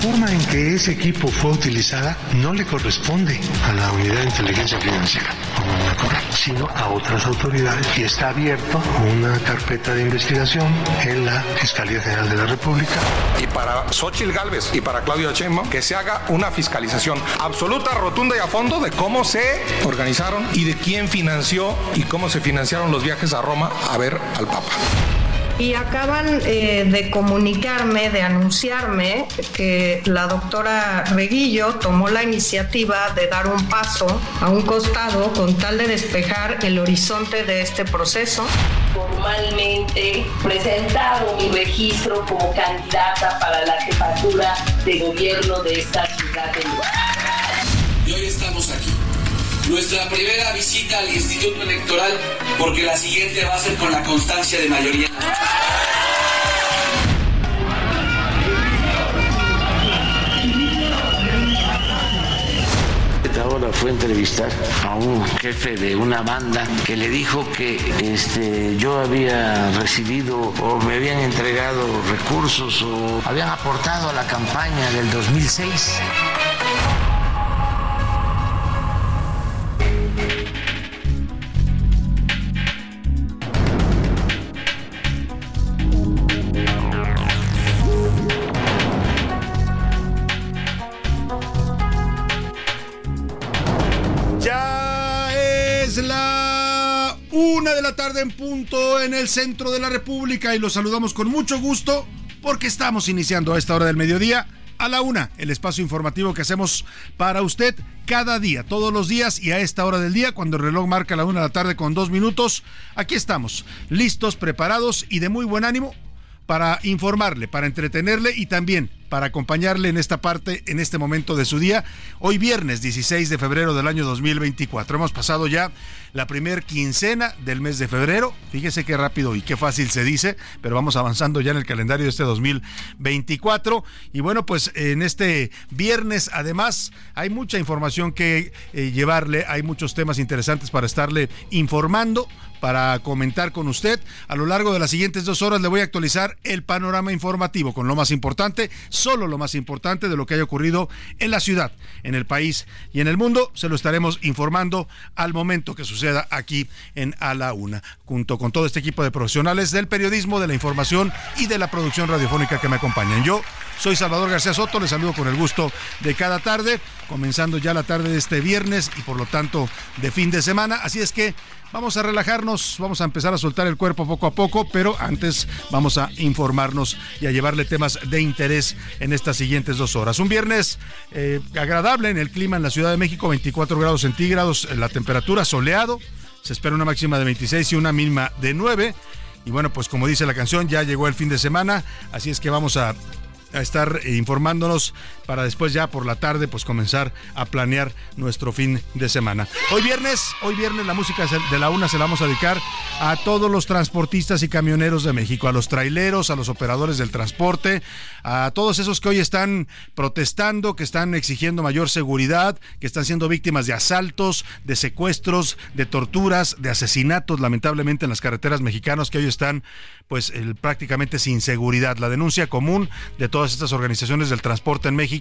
Forma en que ese equipo fue utilizada no le corresponde a la Unidad de Inteligencia Financiera, sino a otras autoridades y está abierto una carpeta de investigación en la Fiscalía General de la República. Y para Xochitl Galvez y para Claudio Sheinbaum que se haga una fiscalización absoluta, rotunda y a fondo de cómo se organizaron y de quién financió y cómo se financiaron los viajes a Roma a ver al Papa. Y acaban eh, de comunicarme, de anunciarme que la doctora Reguillo tomó la iniciativa de dar un paso a un costado con tal de despejar el horizonte de este proceso. Formalmente presentado mi registro como candidata para la jefatura de gobierno de esta ciudad de Y hoy estamos aquí. Nuestra primera visita al Instituto Electoral porque la siguiente va a ser con la constancia de mayoría. Ahora fue a entrevistar a un jefe de una banda que le dijo que este, yo había recibido o me habían entregado recursos o habían aportado a la campaña del 2006. La tarde en punto en el centro de la República y los saludamos con mucho gusto porque estamos iniciando a esta hora del mediodía a la una, el espacio informativo que hacemos para usted cada día, todos los días y a esta hora del día, cuando el reloj marca la una de la tarde con dos minutos, aquí estamos, listos, preparados y de muy buen ánimo para informarle, para entretenerle y también para acompañarle en esta parte, en este momento de su día. Hoy viernes 16 de febrero del año 2024. Hemos pasado ya la primer quincena del mes de febrero. Fíjese qué rápido y qué fácil se dice, pero vamos avanzando ya en el calendario de este 2024. Y bueno, pues en este viernes además hay mucha información que eh, llevarle, hay muchos temas interesantes para estarle informando para comentar con usted. A lo largo de las siguientes dos horas le voy a actualizar el panorama informativo con lo más importante, solo lo más importante de lo que haya ocurrido en la ciudad, en el país y en el mundo. Se lo estaremos informando al momento que suceda aquí en A la Una, junto con todo este equipo de profesionales del periodismo, de la información y de la producción radiofónica que me acompañan. Yo soy Salvador García Soto, les saludo con el gusto de cada tarde, comenzando ya la tarde de este viernes y por lo tanto de fin de semana. Así es que Vamos a relajarnos, vamos a empezar a soltar el cuerpo poco a poco, pero antes vamos a informarnos y a llevarle temas de interés en estas siguientes dos horas. Un viernes eh, agradable en el clima en la Ciudad de México, 24 grados centígrados, la temperatura soleado, se espera una máxima de 26 y una mínima de 9. Y bueno, pues como dice la canción, ya llegó el fin de semana, así es que vamos a estar informándonos para después ya por la tarde pues comenzar a planear nuestro fin de semana. Hoy viernes, hoy viernes la música de la una se la vamos a dedicar a todos los transportistas y camioneros de México, a los traileros, a los operadores del transporte, a todos esos que hoy están protestando, que están exigiendo mayor seguridad, que están siendo víctimas de asaltos, de secuestros, de torturas, de asesinatos lamentablemente en las carreteras mexicanas que hoy están pues prácticamente sin seguridad. La denuncia común de todas estas organizaciones del transporte en México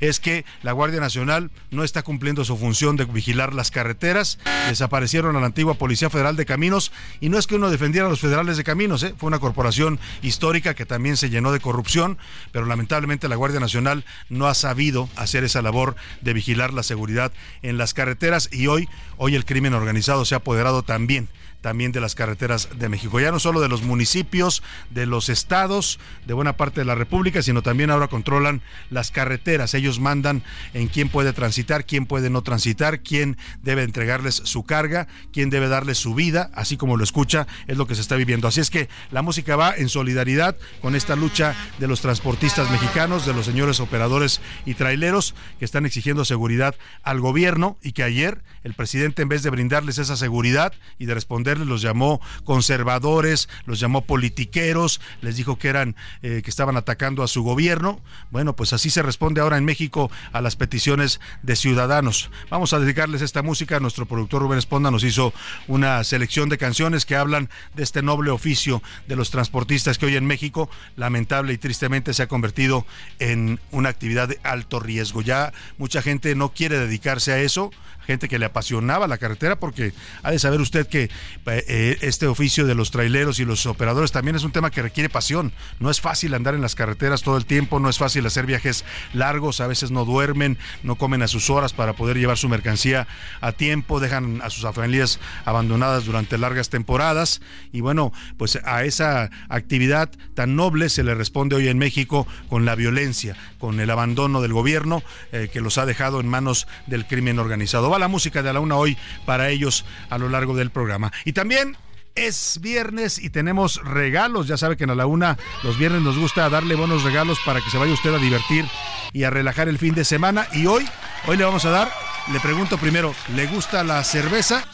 es que la Guardia Nacional no está cumpliendo su función de vigilar las carreteras. Desaparecieron a la antigua Policía Federal de Caminos y no es que uno defendiera a los federales de caminos, ¿eh? fue una corporación histórica que también se llenó de corrupción, pero lamentablemente la Guardia Nacional no ha sabido hacer esa labor de vigilar la seguridad en las carreteras y hoy, hoy el crimen organizado se ha apoderado también también de las carreteras de México. Ya no solo de los municipios, de los estados, de buena parte de la República, sino también ahora controlan las carreteras. Ellos mandan en quién puede transitar, quién puede no transitar, quién debe entregarles su carga, quién debe darles su vida, así como lo escucha, es lo que se está viviendo. Así es que la música va en solidaridad con esta lucha de los transportistas mexicanos, de los señores operadores y traileros que están exigiendo seguridad al gobierno y que ayer el presidente en vez de brindarles esa seguridad y de responder los llamó conservadores, los llamó politiqueros, les dijo que eran eh, que estaban atacando a su gobierno. Bueno, pues así se responde ahora en México a las peticiones de ciudadanos. Vamos a dedicarles esta música. Nuestro productor Rubén Esponda nos hizo una selección de canciones que hablan de este noble oficio de los transportistas que hoy en México lamentable y tristemente se ha convertido en una actividad de alto riesgo. Ya mucha gente no quiere dedicarse a eso gente que le apasionaba la carretera, porque ha de saber usted que este oficio de los traileros y los operadores también es un tema que requiere pasión. No es fácil andar en las carreteras todo el tiempo, no es fácil hacer viajes largos, a veces no duermen, no comen a sus horas para poder llevar su mercancía a tiempo, dejan a sus familias abandonadas durante largas temporadas y bueno, pues a esa actividad tan noble se le responde hoy en México con la violencia, con el abandono del gobierno eh, que los ha dejado en manos del crimen organizado la música de la una hoy para ellos a lo largo del programa. Y también es viernes y tenemos regalos. Ya sabe que en la una los viernes nos gusta darle buenos regalos para que se vaya usted a divertir y a relajar el fin de semana. Y hoy, hoy le vamos a dar, le pregunto primero, ¿le gusta la cerveza?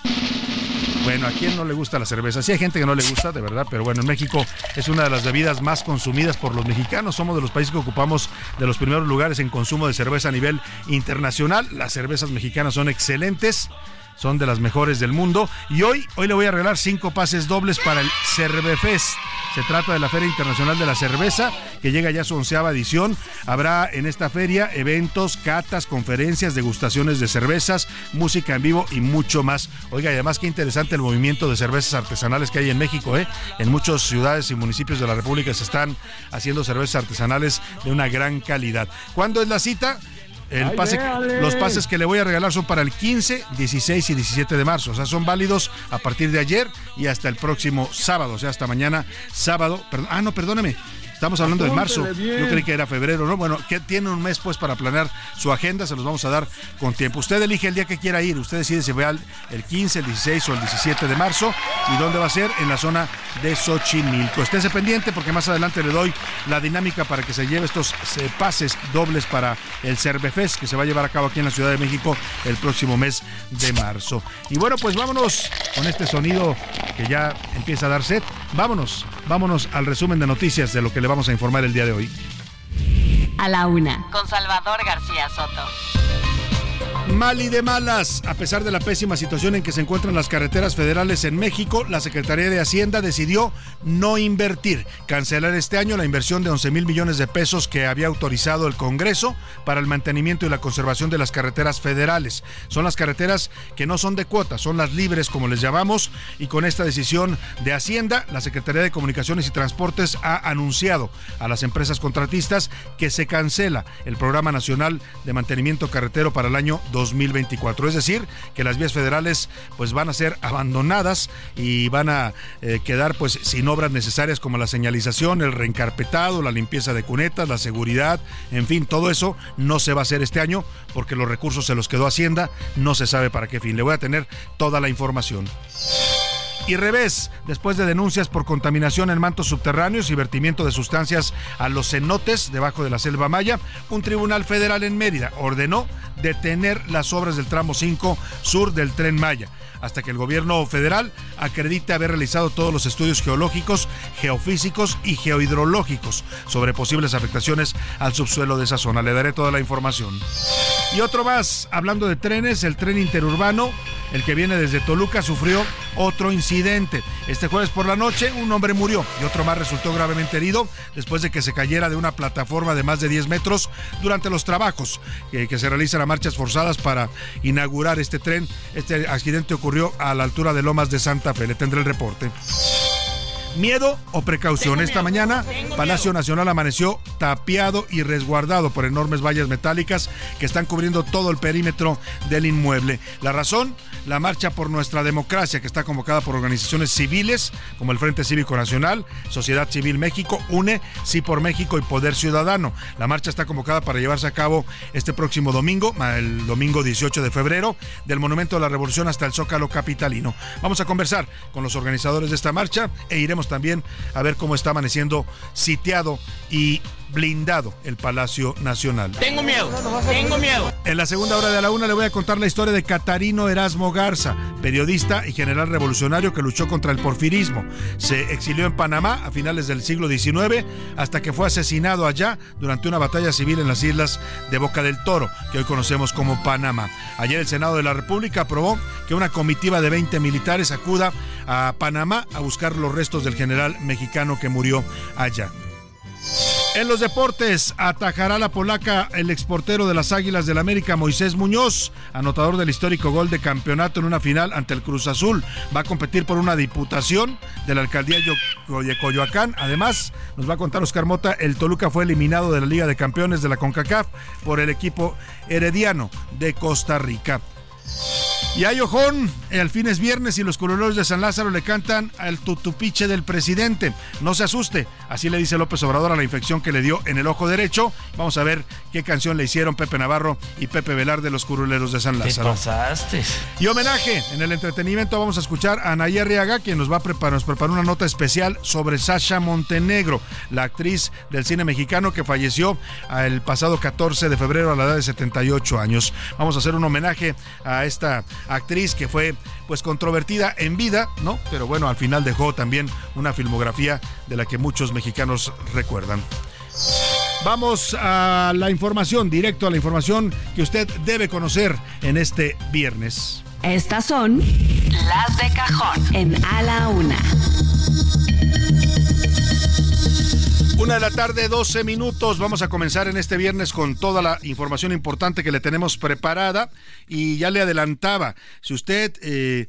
Bueno, ¿a quién no le gusta la cerveza? Sí hay gente que no le gusta, de verdad, pero bueno, en México es una de las bebidas más consumidas por los mexicanos. Somos de los países que ocupamos de los primeros lugares en consumo de cerveza a nivel internacional. Las cervezas mexicanas son excelentes son de las mejores del mundo. Y hoy, hoy le voy a regalar cinco pases dobles para el Cervefest. Se trata de la Feria Internacional de la Cerveza, que llega ya a su onceava edición. Habrá en esta feria eventos, catas, conferencias, degustaciones de cervezas, música en vivo y mucho más. Oiga, y además qué interesante el movimiento de cervezas artesanales que hay en México, ¿eh? En muchas ciudades y municipios de la República se están haciendo cervezas artesanales de una gran calidad. ¿Cuándo es la cita? El pase, los pases que le voy a regalar son para el 15, 16 y 17 de marzo. O sea, son válidos a partir de ayer y hasta el próximo sábado. O sea, hasta mañana sábado. ah, no, perdóneme. Estamos hablando de marzo. Yo creí que era febrero, ¿no? Bueno, que tiene un mes pues para planear su agenda, se los vamos a dar con tiempo. Usted elige el día que quiera ir, usted decide si va el 15, el 16 o el 17 de marzo y dónde va a ser en la zona de Xochimilco. Estése pendiente porque más adelante le doy la dinámica para que se lleve estos pases dobles para el Cervefest que se va a llevar a cabo aquí en la Ciudad de México el próximo mes de marzo. Y bueno, pues vámonos con este sonido que ya empieza a dar set. Vámonos, vámonos al resumen de noticias de lo que le vamos a informar el día de hoy. A la una. Con Salvador García Soto. Mal y de malas. A pesar de la pésima situación en que se encuentran las carreteras federales en México, la Secretaría de Hacienda decidió no invertir, cancelar este año la inversión de 11 mil millones de pesos que había autorizado el Congreso para el mantenimiento y la conservación de las carreteras federales. Son las carreteras que no son de cuota, son las libres como les llamamos, y con esta decisión de Hacienda, la Secretaría de Comunicaciones y Transportes ha anunciado a las empresas contratistas que se cancela el Programa Nacional de Mantenimiento Carretero para el año 2024. Es decir, que las vías federales pues van a ser abandonadas y van a eh, quedar pues sin obras necesarias como la señalización, el reencarpetado, la limpieza de cunetas, la seguridad, en fin, todo eso no se va a hacer este año porque los recursos se los quedó Hacienda, no se sabe para qué fin. Le voy a tener toda la información. Y revés, después de denuncias por contaminación en mantos subterráneos y vertimiento de sustancias a los cenotes debajo de la selva maya, un tribunal federal en Mérida ordenó detener las obras del tramo 5 sur del tren Maya hasta que el gobierno federal acredite haber realizado todos los estudios geológicos, geofísicos y geohidrológicos sobre posibles afectaciones al subsuelo de esa zona. Le daré toda la información. Y otro más, hablando de trenes, el tren interurbano el que viene desde Toluca, sufrió otro incidente. Este jueves por la noche un hombre murió y otro más resultó gravemente herido después de que se cayera de una plataforma de más de 10 metros durante los trabajos que, que se realizan a marchas forzadas para inaugurar este tren. Este accidente ocurrió a la altura de Lomas de Santa Fe. Le tendré el reporte. ¿Miedo o precaución? Esta mañana, Palacio Nacional amaneció tapiado y resguardado por enormes vallas metálicas que están cubriendo todo el perímetro del inmueble. La razón, la marcha por nuestra democracia, que está convocada por organizaciones civiles como el Frente Cívico Nacional, Sociedad Civil México, UNE, Sí por México y Poder Ciudadano. La marcha está convocada para llevarse a cabo este próximo domingo, el domingo 18 de febrero, del Monumento a la Revolución hasta el Zócalo Capitalino. Vamos a conversar con los organizadores de esta marcha e iremos también a ver cómo está amaneciendo sitiado y blindado el Palacio Nacional. Tengo miedo, tengo miedo. En la segunda hora de la una le voy a contar la historia de Catarino Erasmo Garza, periodista y general revolucionario que luchó contra el porfirismo. Se exilió en Panamá a finales del siglo XIX hasta que fue asesinado allá durante una batalla civil en las islas de Boca del Toro, que hoy conocemos como Panamá. Ayer el Senado de la República aprobó que una comitiva de 20 militares acuda a Panamá a buscar los restos del general mexicano que murió allá. En los deportes, atajará la polaca el exportero de las Águilas del América, Moisés Muñoz, anotador del histórico gol de campeonato en una final ante el Cruz Azul. Va a competir por una diputación de la alcaldía de Coyoacán. Además, nos va a contar Oscar Mota, el Toluca fue eliminado de la Liga de Campeones de la CONCACAF por el equipo herediano de Costa Rica. Y hay ojón, al fin es viernes y los colores de San Lázaro le cantan al tutupiche del presidente. No se asuste, así le dice López Obrador a la infección que le dio en el ojo derecho. Vamos a ver qué canción le hicieron Pepe Navarro y Pepe Velar de los curuleros de San Lázaro. ¿Qué pasaste? Y homenaje, en el entretenimiento vamos a escuchar a Naya Arriaga, quien nos va a preparar, nos preparó una nota especial sobre Sasha Montenegro, la actriz del cine mexicano que falleció el pasado 14 de febrero a la edad de 78 años. Vamos a hacer un homenaje a esta actriz que fue pues controvertida en vida, ¿no? Pero bueno, al final dejó también una filmografía de la que muchos mexicanos recuerdan. Vamos a la información, directo a la información que usted debe conocer en este viernes. Estas son las de cajón en A la Una. Una de la tarde, 12 minutos. Vamos a comenzar en este viernes con toda la información importante que le tenemos preparada. Y ya le adelantaba, si usted eh,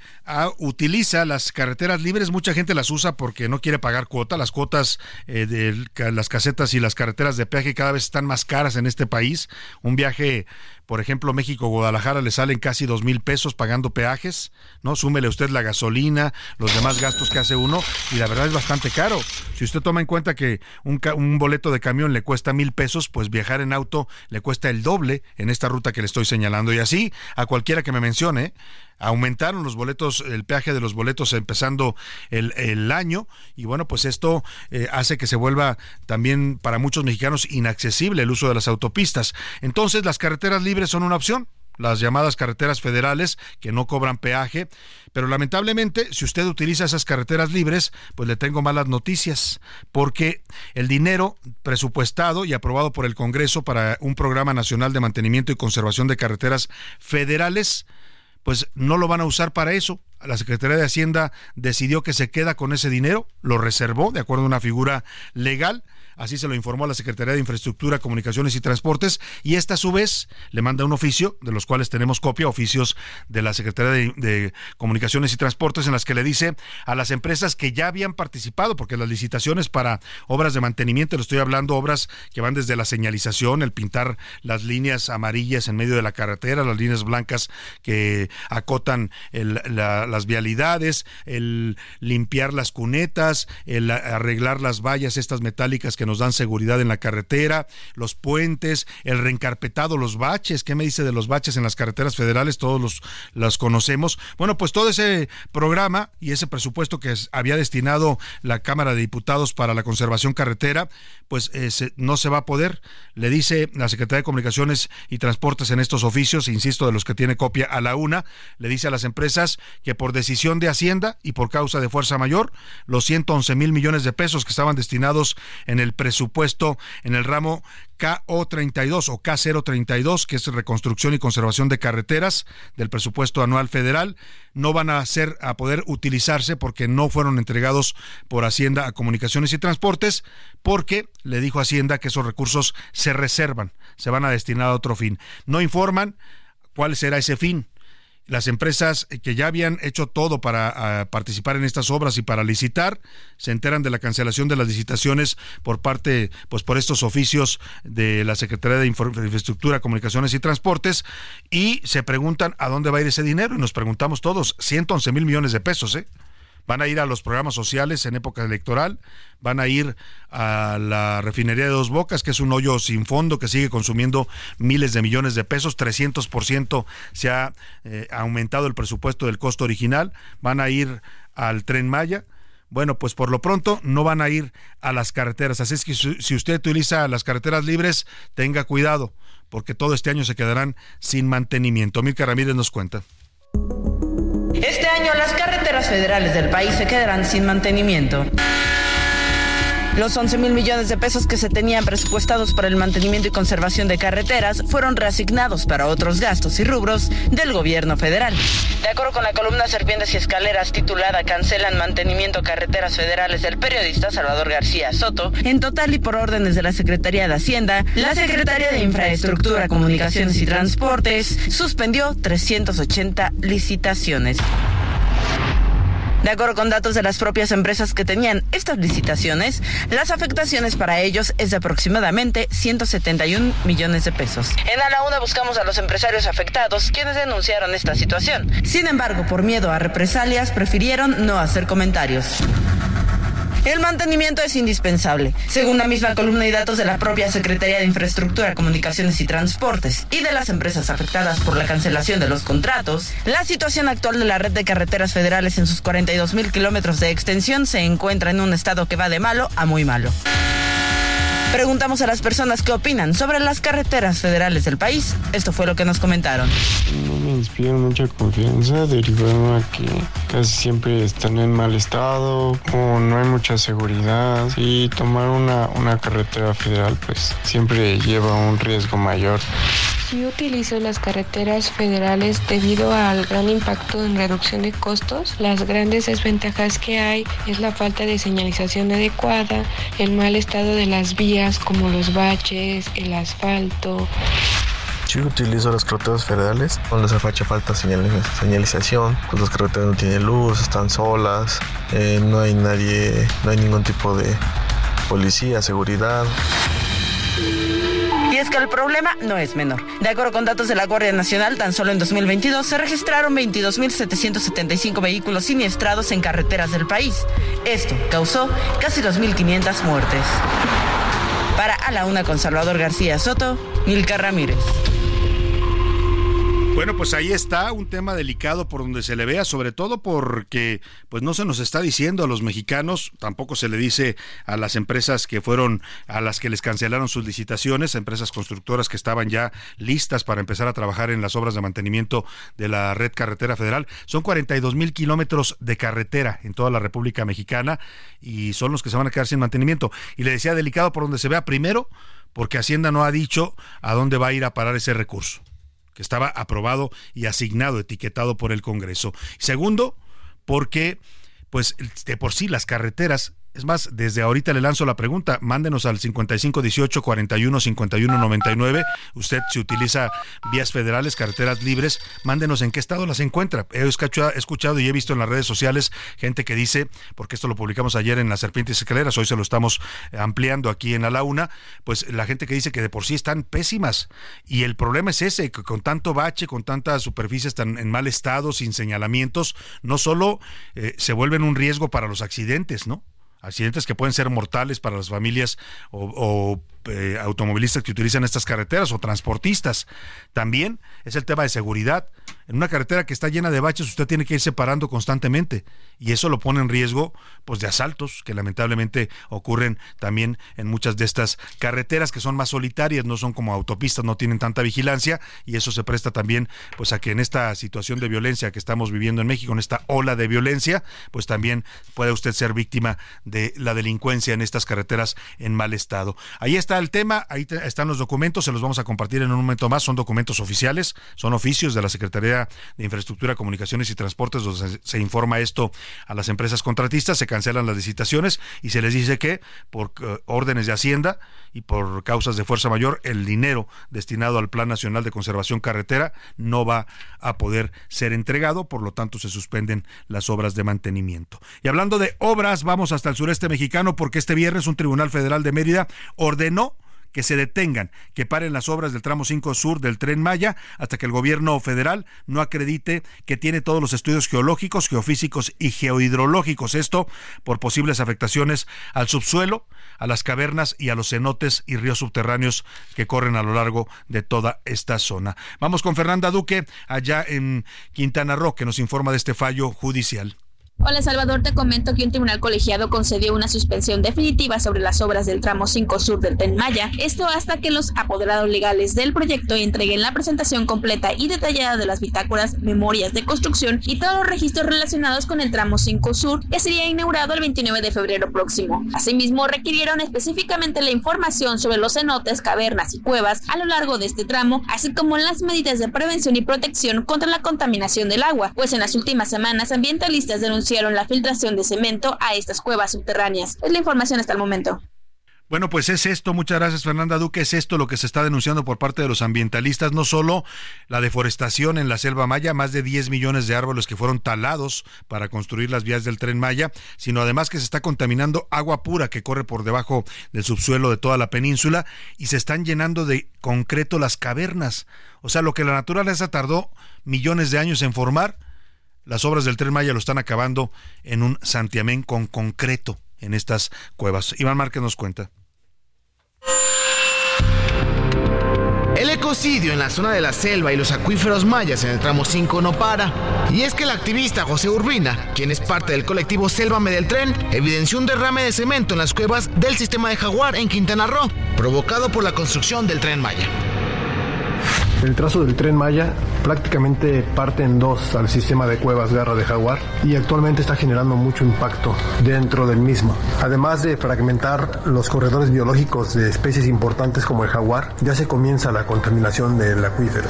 utiliza las carreteras libres, mucha gente las usa porque no quiere pagar cuota. Las cuotas eh, de las casetas y las carreteras de peaje cada vez están más caras en este país. Un viaje por ejemplo, México-Guadalajara le salen casi dos mil pesos pagando peajes, ¿no? Súmele usted la gasolina, los demás gastos que hace uno, y la verdad es bastante caro. Si usted toma en cuenta que un, un boleto de camión le cuesta mil pesos, pues viajar en auto le cuesta el doble en esta ruta que le estoy señalando. Y así, a cualquiera que me mencione, aumentaron los boletos, el peaje de los boletos empezando el, año y bueno, pues esto eh, hace que se vuelva también para muchos mexicanos inaccesible el uso de las autopistas. Entonces las carreteras libres son una opción las llamadas carreteras federales que no cobran peaje, pero lamentablemente si usted utiliza esas carreteras libres, pues le tengo malas noticias, porque el dinero presupuestado y aprobado por el Congreso para un programa nacional de mantenimiento y conservación de carreteras federales pues no lo van a usar para eso. La Secretaría de Hacienda decidió que se queda con ese dinero, lo reservó de acuerdo a una figura legal Así se lo informó a la Secretaría de Infraestructura, Comunicaciones y Transportes y esta a su vez le manda un oficio, de los cuales tenemos copia, oficios de la Secretaría de, Comunicaciones y Transportes en las que le dice a las empresas que ya habían participado, porque las licitaciones para obras de mantenimiento, le estoy hablando obras que van desde la señalización, el pintar las líneas amarillas en medio de la carretera, las líneas blancas que acotan las vialidades, el limpiar las cunetas, el arreglar las vallas estas metálicas que nos dan seguridad en la carretera, los puentes, el reencarpetado, los baches. ¿Qué me dice de los baches en las carreteras federales? Todos los, los conocemos. Bueno, pues todo ese programa y ese presupuesto que había destinado la Cámara de Diputados para la conservación carretera, pues eh, no se va a poder. Le dice la Secretaría de Comunicaciones y Transportes en estos oficios, insisto, de los que tiene copia a la una, le dice a las empresas que por decisión de Hacienda y por causa de fuerza mayor, los 111 mil millones de pesos que estaban destinados en el presupuesto en el ramo KO32 o K032, que es reconstrucción y conservación de carreteras del presupuesto anual federal, no van a ser a poder utilizarse porque no fueron entregados por Hacienda a Comunicaciones y Transportes, porque le dijo Hacienda que esos recursos se reservan, se van a destinar a otro fin. No informan cuál será ese fin las empresas que ya habían hecho todo para ah, participar en estas obras y para licitar se enteran de la cancelación de las licitaciones por parte pues por estos oficios de la Secretaría de Infraestructura, Comunicaciones y Transportes y se preguntan a dónde va a ir ese dinero y nos preguntamos todos 111 mil millones de pesos, ¿eh? Van a ir a los programas sociales en época electoral, van a ir a la refinería de Dos Bocas, que es un hoyo sin fondo que sigue consumiendo miles de millones de pesos, 300% se ha eh, aumentado el presupuesto del costo original, van a ir al tren Maya. Bueno, pues por lo pronto no van a ir a las carreteras. Así es que si usted utiliza las carreteras libres, tenga cuidado, porque todo este año se quedarán sin mantenimiento. Milka Ramírez nos cuenta. Este año las carreteras federales del país se quedarán sin mantenimiento. Los 11 mil millones de pesos que se tenían presupuestados para el mantenimiento y conservación de carreteras fueron reasignados para otros gastos y rubros del gobierno federal. De acuerdo con la columna Serpientes y Escaleras titulada Cancelan mantenimiento carreteras federales del periodista Salvador García Soto, en total y por órdenes de la Secretaría de Hacienda, la Secretaría de Infraestructura, Comunicaciones y Transportes suspendió 380 licitaciones. De acuerdo con datos de las propias empresas que tenían estas licitaciones, las afectaciones para ellos es de aproximadamente 171 millones de pesos. En A la Una buscamos a los empresarios afectados, quienes denunciaron esta situación. Sin embargo, por miedo a represalias, prefirieron no hacer comentarios. El mantenimiento es indispensable. Según la misma columna y datos de la propia Secretaría de Infraestructura, Comunicaciones y Transportes y de las empresas afectadas por la cancelación de los contratos, la situación actual de la red de carreteras federales en sus 42 mil kilómetros de extensión se encuentra en un estado que va de malo a muy malo. Preguntamos a las personas qué opinan sobre las carreteras federales del país. Esto fue lo que nos comentaron. No me inspiran mucha confianza, derivado a que casi siempre están en mal estado, o no hay mucha seguridad y tomar una, una carretera federal pues siempre lleva un riesgo mayor. Yo utilizo las carreteras federales debido al gran impacto en reducción de costos. Las grandes desventajas que hay es la falta de señalización adecuada, el mal estado de las vías como los baches, el asfalto. Yo utilizo las carreteras federales donde se hace falta señalización, pues las carreteras no tienen luz, están solas, eh, no hay nadie, no hay ningún tipo de policía, seguridad. Y es que el problema no es menor. De acuerdo con datos de la Guardia Nacional, tan solo en 2022 se registraron 22.775 vehículos siniestrados en carreteras del país. Esto causó casi 2.500 muertes. Para A la Una con Salvador García Soto, Milka Ramírez. Bueno, pues ahí está un tema delicado por donde se le vea, sobre todo porque pues no se nos está diciendo a los mexicanos, tampoco se le dice a las empresas que fueron a las que les cancelaron sus licitaciones, empresas constructoras que estaban ya listas para empezar a trabajar en las obras de mantenimiento de la red carretera federal. Son 42 mil kilómetros de carretera en toda la República Mexicana y son los que se van a quedar sin mantenimiento. Y le decía delicado por donde se vea primero, porque Hacienda no ha dicho a dónde va a ir a parar ese recurso que estaba aprobado y asignado, etiquetado por el Congreso. Segundo, porque pues de por sí las carreteras es más, desde ahorita le lanzo la pregunta, mándenos al 5518 41 51 99. Usted si utiliza vías federales, carreteras libres, mándenos en qué estado las encuentra. He escuchado y he visto en las redes sociales gente que dice, porque esto lo publicamos ayer en las Serpientes Escaleras, hoy se lo estamos ampliando aquí en la Una, pues la gente que dice que de por sí están pésimas. Y el problema es ese, que con tanto bache, con tantas superficies tan en mal estado, sin señalamientos, no solo eh, se vuelven un riesgo para los accidentes, ¿no? Accidentes que pueden ser mortales para las familias o, eh, automovilistas que utilizan estas carreteras o transportistas. También es el tema de seguridad. En una carretera que está llena de baches, usted tiene que ir separando constantemente y eso lo pone en riesgo pues de asaltos que lamentablemente ocurren también en muchas de estas carreteras que son más solitarias, no son como autopistas, no tienen tanta vigilancia y eso se presta también pues a que en esta situación de violencia que estamos viviendo en México, en esta ola de violencia, pues también puede usted ser víctima de la delincuencia en estas carreteras en mal estado. Ahí está el tema, ahí están los documentos, se los vamos a compartir en un momento más, son documentos oficiales, son oficios de la Secretaría de Infraestructura, Comunicaciones y Transportes, donde se, informa esto a las empresas contratistas, se cancelan las licitaciones y se les dice que por uh, órdenes de Hacienda y por causas de fuerza mayor, el dinero destinado al Plan Nacional de Conservación Carretera no va a poder ser entregado, por lo tanto se suspenden las obras de mantenimiento. Y hablando de obras, vamos hasta el sureste mexicano porque este viernes un tribunal federal de Mérida ordenó que se detengan, que paren las obras del tramo 5 sur del tren Maya hasta que el gobierno federal no acredite que tiene todos los estudios geológicos, geofísicos y geohidrológicos. Esto por posibles afectaciones al subsuelo, a las cavernas y a los cenotes y ríos subterráneos que corren a lo largo de toda esta zona. Vamos con Fernanda Duque allá en Quintana Roo que nos informa de este fallo judicial. Hola Salvador, te comento que un tribunal colegiado concedió una suspensión definitiva sobre las obras del tramo 5 sur del Tren Maya, esto hasta que los apoderados legales del proyecto entreguen la presentación completa y detallada de las bitácoras, memorias de construcción y todos los registros relacionados con el tramo 5 sur que sería inaugurado el 29 de febrero próximo. Asimismo, requirieron específicamente la información sobre los cenotes, cavernas y cuevas a lo largo de este tramo, así como las medidas de prevención y protección contra la contaminación del agua, pues en las últimas semanas ambientalistas denunciaron la filtración de cemento a estas cuevas subterráneas. Es la información hasta el momento. Bueno, pues es esto, muchas gracias Fernanda Duque, es esto lo que se está denunciando por parte de los ambientalistas, no solo la deforestación en la selva maya, más de 10 millones de árboles que fueron talados para construir las vías del tren maya, sino además que se está contaminando agua pura que corre por debajo del subsuelo de toda la península y se están llenando de concreto las cavernas. O sea, lo que la naturaleza tardó millones de años en formar, las obras del tren Maya lo están acabando en un santiamén con concreto en estas cuevas. Iván Márquez nos cuenta. El ecocidio en la zona de la selva y los acuíferos mayas en el tramo 5 no para. Y es que el activista José Urbina, quien es parte del colectivo Sélvame del Tren, evidenció un derrame de cemento en las cuevas del sistema de Jaguar en Quintana Roo, provocado por la construcción del tren Maya. El trazo del tren Maya prácticamente parte en dos al sistema de cuevas Garra de Jaguar y actualmente está generando mucho impacto dentro del mismo. Además de fragmentar los corredores biológicos de especies importantes como el jaguar, ya se comienza la contaminación del acuífero.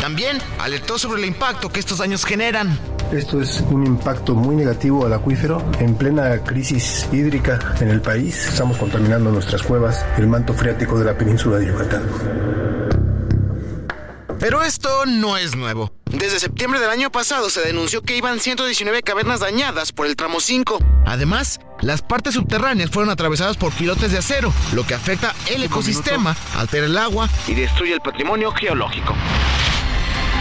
También alertó sobre el impacto que estos daños generan. Esto es un impacto muy negativo al acuífero en plena crisis hídrica en el país. Estamos contaminando nuestras cuevas, el manto freático de la península de Yucatán. Pero esto no es nuevo. Desde septiembre del año pasado se denunció que iban 119 cavernas dañadas por el tramo 5. Además, las partes subterráneas fueron atravesadas por pilotes de acero, lo que afecta el ecosistema, altera el agua y destruye el patrimonio geológico.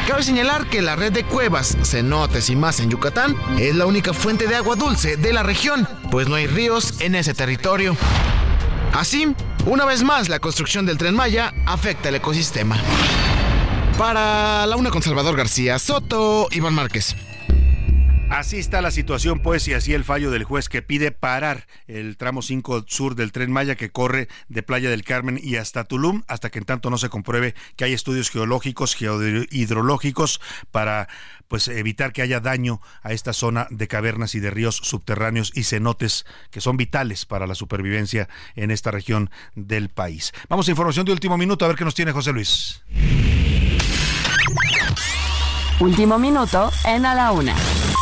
Cabe señalar que la red de cuevas, cenotes y más en Yucatán es la única fuente de agua dulce de la región, pues no hay ríos en ese territorio. Así, una vez más, la construcción del tren Maya afecta el ecosistema. Para la una con Salvador García Soto, Iván Márquez. Así está la situación, pues, y así el fallo del juez que pide parar el tramo 5 sur del tren Maya que corre de Playa del Carmen y hasta Tulum, hasta que en tanto no se compruebe que hay estudios geológicos, geohidrológicos para pues evitar que haya daño a esta zona de cavernas y de ríos subterráneos y cenotes que son vitales para la supervivencia en esta región del país. Vamos a información de último minuto a ver qué nos tiene José Luis. Último minuto en A la Una,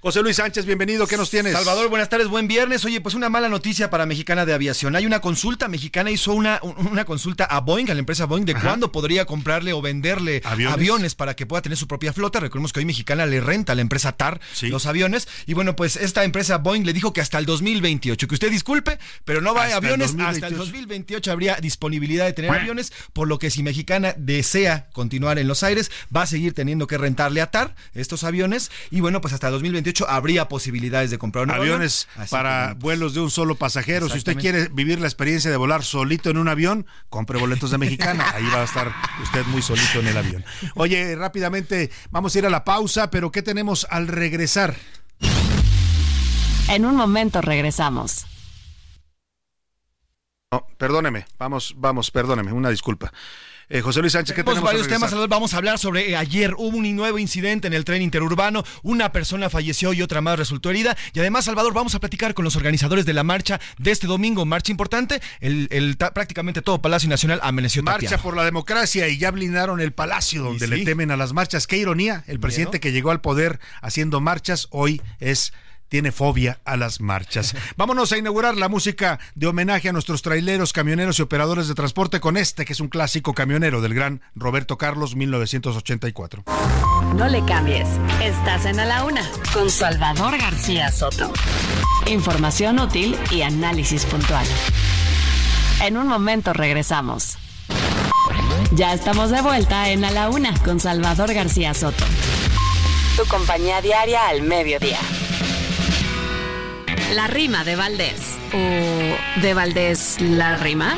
José Luis Sánchez, bienvenido. ¿Qué nos tienes? Salvador, buenas tardes, buen viernes. Oye, pues una mala noticia para Mexicana de Aviación. Hay una consulta, Mexicana hizo una, una consulta a Boeing, a la empresa Boeing, de cuándo podría comprarle o venderle ¿Aviones? para que pueda tener su propia flota. Recordemos que hoy Mexicana le renta a la empresa TAR los aviones. Y bueno, pues esta empresa Boeing le dijo que hasta el 2028, que usted disculpe, pero no va a aviones. hasta el 2028 habría disponibilidad de tener aviones, por lo que si Mexicana desea continuar en los aires, va a seguir teniendo que rentarle a TAR estos aviones. Y bueno, pues hasta el 2028 2028 habría posibilidades de comprar un aviones para vuelos de un solo pasajero. Si usted quiere vivir la experiencia de volar solito en un avión, compre boletos de Mexicana. Ahí va a estar usted muy solito en el avión. Oye, rápidamente vamos a ir a la pausa, pero ¿qué tenemos al regresar? En un momento regresamos. No, perdóneme, vamos, vamos, perdóneme, una disculpa. Eh, José Luis Sánchez, ¿qué tenemos? varios temas. Vamos a hablar sobre eh, ayer hubo un nuevo incidente en el tren interurbano. Una persona falleció y otra más resultó herida. Y además, Salvador, vamos a platicar con los organizadores de la marcha de este domingo. Marcha importante. El, prácticamente todo Palacio Nacional amaneció Marcha por la democracia y ya blindaron el palacio donde le temen a las marchas. Qué ironía. El presidente que llegó al poder haciendo marchas hoy es tiene fobia a las marchas. Vámonos a inaugurar la música de homenaje a nuestros traileros, camioneros y operadores de transporte con este, que es un clásico camionero del gran Roberto Carlos 1984. No le cambies. Estás en A la Una con Salvador García Soto. Información útil y análisis puntual. En un momento regresamos. Ya estamos de vuelta en A la Una con Salvador García Soto. Tu compañía diaria al mediodía. La rima de Valdés. ¿O de Valdés la rima?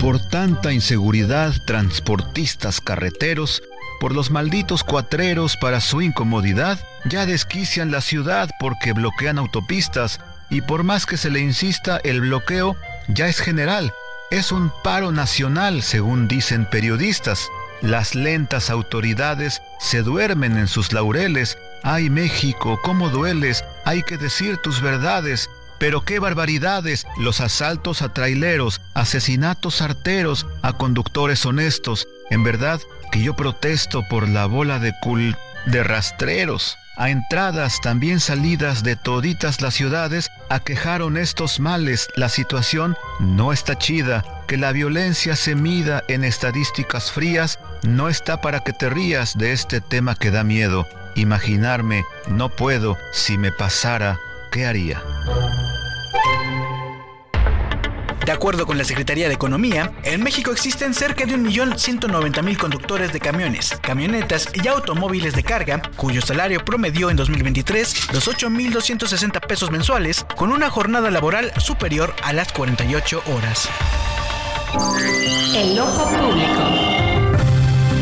Por tanta inseguridad, transportistas carreteros, por los malditos cuatreros para su incomodidad, ya desquician la ciudad porque bloquean autopistas y por más que se le insista, el bloqueo ya es general. Es un paro nacional, según dicen periodistas. Las lentas autoridades se duermen en sus laureles Ay México, cómo dueles, hay que decir tus verdades. Pero qué barbaridades, los asaltos a traileros, asesinatos arteros, a conductores honestos. En verdad que yo protesto por la bola de cul de rastreros. A entradas, también salidas de toditas las ciudades, aquejaron estos males. La situación no está chida. Que la violencia se mida en estadísticas frías no está para que te rías de este tema que da miedo. Imaginarme, no puedo, si me pasara, ¿qué haría? De acuerdo con la Secretaría de Economía, en México existen cerca de 1.190.000 conductores de camiones, camionetas y automóviles de carga, cuyo salario promedió en 2023 los 8.260 pesos mensuales, con una jornada laboral superior a las 48 horas. El ojo público.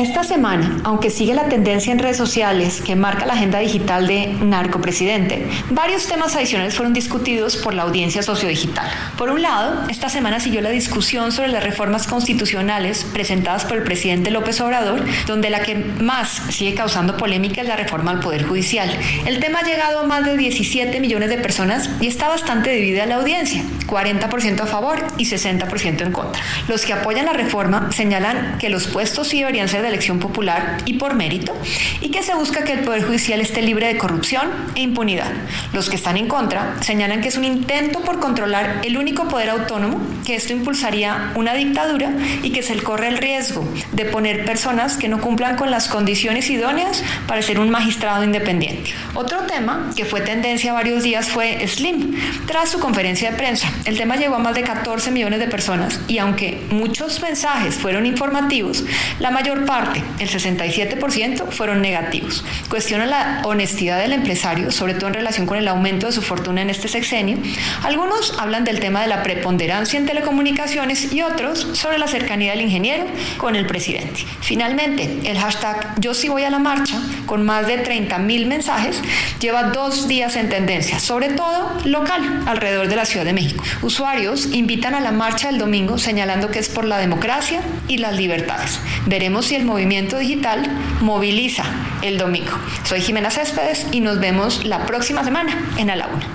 Esta semana, aunque sigue la tendencia en redes sociales que marca la agenda digital de narcopresidente, varios temas adicionales fueron discutidos por la audiencia sociodigital. Por un lado, esta semana siguió la discusión sobre las reformas constitucionales presentadas por el presidente López Obrador, donde la que más sigue causando polémica es la reforma al Poder Judicial. El tema ha llegado a más de 17 millones de personas y está bastante dividida la audiencia, 40% a favor y 60% en contra. Los que apoyan la reforma señalan que los puestos sí deberían ser de elección popular y por mérito, y que se busca que el Poder Judicial esté libre de corrupción e impunidad. Los que están en contra señalan que es un intento por controlar el único poder autónomo, que esto impulsaría una dictadura y que se corre el riesgo de poner personas que no cumplan con las condiciones idóneas para ser un magistrado independiente. Otro tema que fue tendencia varios días fue Slim. Tras su conferencia de prensa, el tema llegó a más de 14 millones de personas y aunque muchos mensajes fueron informativos, la mayor parte, el 67%, fueron negativos. Cuestiona la honestidad del empresario, sobre todo en relación con el aumento de su fortuna en este sexenio. Algunos hablan del tema de la preponderancia en telecomunicaciones y otros sobre la cercanía del ingeniero con el presidente. Finalmente, el hashtag Yo sí voy a la marcha, con más de 30 mil mensajes, lleva dos días en tendencia, sobre todo local, alrededor de la Ciudad de México. Usuarios invitan a la marcha del domingo señalando que es por la democracia y las libertades. Veremos si el movimiento digital moviliza el domingo. Soy Jimena Céspedes y nos vemos la próxima semana en A la Una.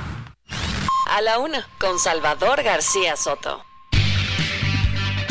A la Una, con Salvador García Soto.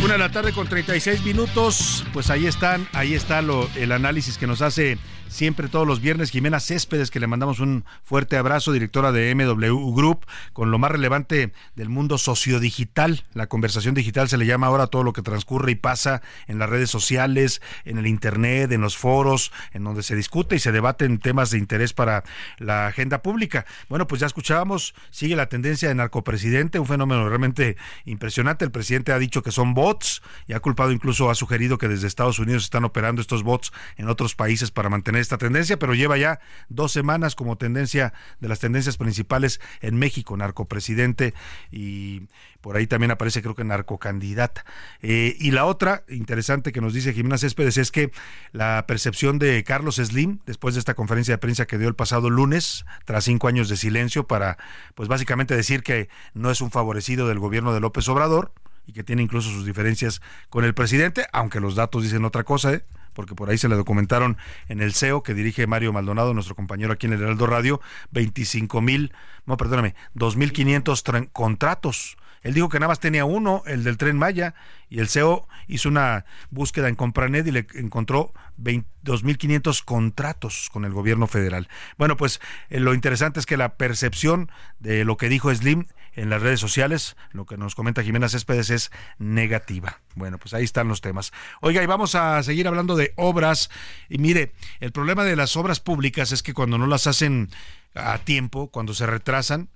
Una de la tarde con 36 minutos, pues ahí están, ahí está lo, el análisis que nos hace siempre todos los viernes. Jimena Céspedes, que le mandamos un fuerte abrazo, directora de MW Group, con lo más relevante del mundo sociodigital. La conversación digital se le llama ahora todo lo que transcurre y pasa en las redes sociales, en el Internet, en los foros, en donde se discute y se debaten temas de interés para la agenda pública. Bueno, pues ya escuchábamos, sigue la tendencia de narcopresidente, un fenómeno realmente impresionante. El presidente ha dicho que son bots y ha culpado incluso, ha sugerido que desde Estados Unidos están operando estos bots en otros países para mantener esta tendencia, pero lleva ya dos semanas como tendencia de las tendencias principales en México, narcopresidente y por ahí también aparece creo que narcocandidata. Eh, y la otra interesante que nos dice Jimena Céspedes es que la percepción de Carlos Slim, después de esta conferencia de prensa que dio el pasado lunes, tras cinco años de silencio, para pues básicamente decir que no es un favorecido del gobierno de López Obrador, y que tiene incluso sus diferencias con el presidente, aunque los datos dicen otra cosa, ¿eh? Porque por ahí se le documentaron en el CEO que dirige Mario Maldonado, nuestro compañero aquí en el Heraldo Radio, 25 mil, no, perdóname, 2.500 contratos. Él dijo que nada más tenía uno, el del tren Maya, y el CEO hizo una búsqueda en Compranet y le encontró 2.500 contratos con el gobierno federal. Bueno, pues eh, lo interesante es que la percepción de lo que dijo Slim en las redes sociales, lo que nos comenta Jimena Céspedes es negativa. Bueno, pues ahí están los temas. Oiga, y vamos a seguir hablando de obras. Y mire, el problema de las obras públicas es que cuando no las hacen a tiempo, cuando se retrasan,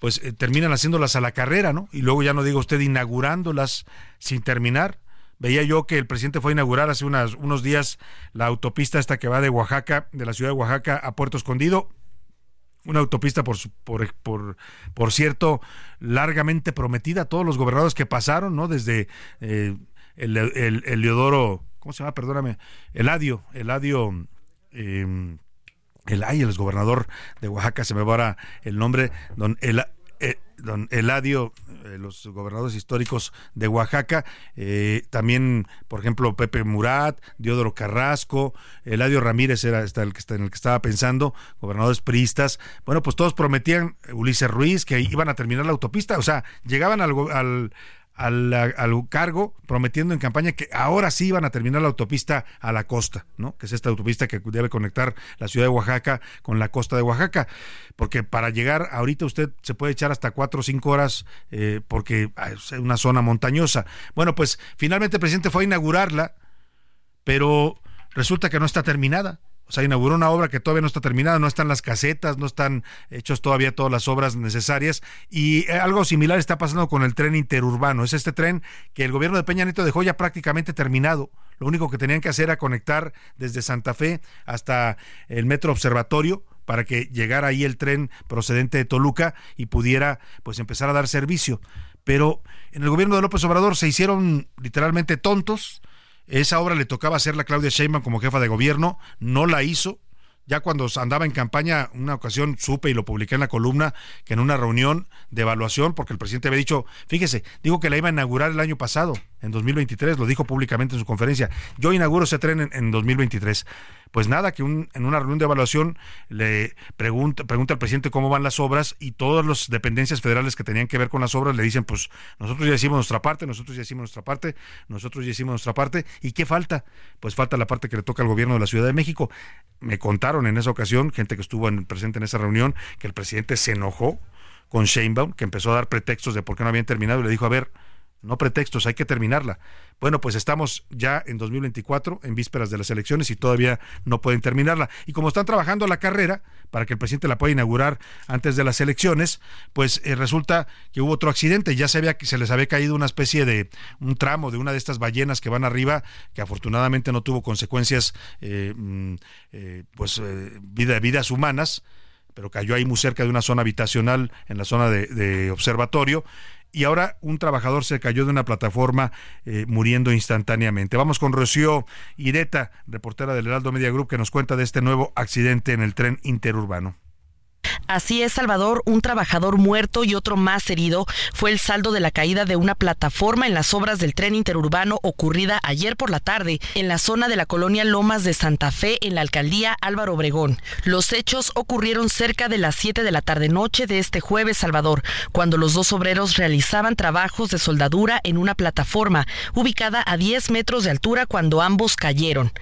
pues eh, terminan haciéndolas a la carrera, ¿no? Y luego ya no diga usted inaugurándolas sin terminar. Veía yo que el presidente fue a inaugurar hace unos días la autopista esta que va de Oaxaca, de la ciudad de Oaxaca a Puerto Escondido una autopista, por, por, por, por, cierto, largamente prometida todos los gobernadores que pasaron, ¿no? Desde eh, el, el, Leodoro, ¿cómo se llama? Perdóname, Eladio, Eladio, eh, el ay, el gobernador de Oaxaca, se me va ahora el nombre, don el, eh, don Eladio, eh, los gobernadores históricos de Oaxaca, eh, también, por ejemplo, Pepe Murat, Diodoro Carrasco, Eladio Ramírez era el que en el que estaba pensando, gobernadores priistas, bueno, pues todos prometían, Ulises Ruiz, que iban a terminar la autopista, o sea, llegaban al, al al, al, cargo prometiendo en campaña que ahora sí iban a terminar la autopista a la costa, ¿no? Que es esta autopista que debe conectar la ciudad de Oaxaca con la costa de Oaxaca, porque para llegar ahorita usted se puede echar hasta cuatro o cinco horas eh, porque es una zona montañosa. Bueno, pues finalmente el presidente fue a inaugurarla, pero resulta que no está terminada. O sea, inauguró una obra que todavía no está terminada, no están las casetas, no están hechos todavía todas las obras necesarias. Y eh, algo similar está pasando con el tren interurbano. Es este tren que el gobierno de Peña Nieto dejó ya prácticamente terminado. Lo único que tenían que hacer era conectar desde Santa Fe hasta el Metro Observatorio para que llegara ahí el tren procedente de Toluca y pudiera pues empezar a dar servicio. Pero en el gobierno de López Obrador se hicieron literalmente tontos esa obra le tocaba hacerla a Claudia Sheinbaum como jefa de gobierno, no la hizo. Ya cuando andaba en campaña, una ocasión supe y lo publiqué en la columna que en una reunión de evaluación, porque el presidente había dicho, fíjese, digo que la iba a inaugurar el año pasado, en 2023, lo dijo públicamente en su conferencia. Yo inauguro ese tren en, en 2023 pues nada, que en una reunión de evaluación le pregunta, pregunta al presidente cómo van las obras y todas las dependencias federales que tenían que ver con las obras le dicen, pues nosotros ya hicimos nuestra parte, nosotros ya hicimos nuestra parte, nosotros ya hicimos nuestra parte, ¿y qué falta? Pues falta la parte que le toca al gobierno de la Ciudad de México. Me contaron en esa ocasión, gente que estuvo presente en esa reunión, que el presidente se enojó con Sheinbaum, que empezó a dar pretextos de por qué no habían terminado y le dijo, a ver, no pretextos, hay que terminarla. Bueno, pues estamos ya en 2024, en vísperas de las elecciones y todavía no pueden terminarla. Y como están trabajando la carrera para que el presidente la pueda inaugurar antes de las elecciones, pues eh, resulta que hubo otro accidente. Ya se, había, se les había caído una especie de un tramo de una de estas ballenas que van arriba, que afortunadamente no tuvo consecuencias, eh, mm, eh, pues, vida, vidas humanas pero cayó ahí muy cerca de una zona habitacional en la zona de observatorio y ahora un trabajador se cayó de una plataforma eh, muriendo instantáneamente. Vamos con Rocío Ireta, reportera del Heraldo Media Group, que nos cuenta de este nuevo accidente en el tren interurbano. Así es, Salvador, un trabajador muerto y otro más herido fue el saldo de la caída de una plataforma en las obras del tren interurbano ocurrida ayer por la tarde en la zona de la colonia Lomas de Santa Fe en la alcaldía Álvaro Obregón. Los hechos ocurrieron cerca de las 7 de la tarde noche de este jueves, Salvador, cuando los dos obreros realizaban trabajos de soldadura en una plataforma ubicada a 10 metros de altura cuando ambos cayeron.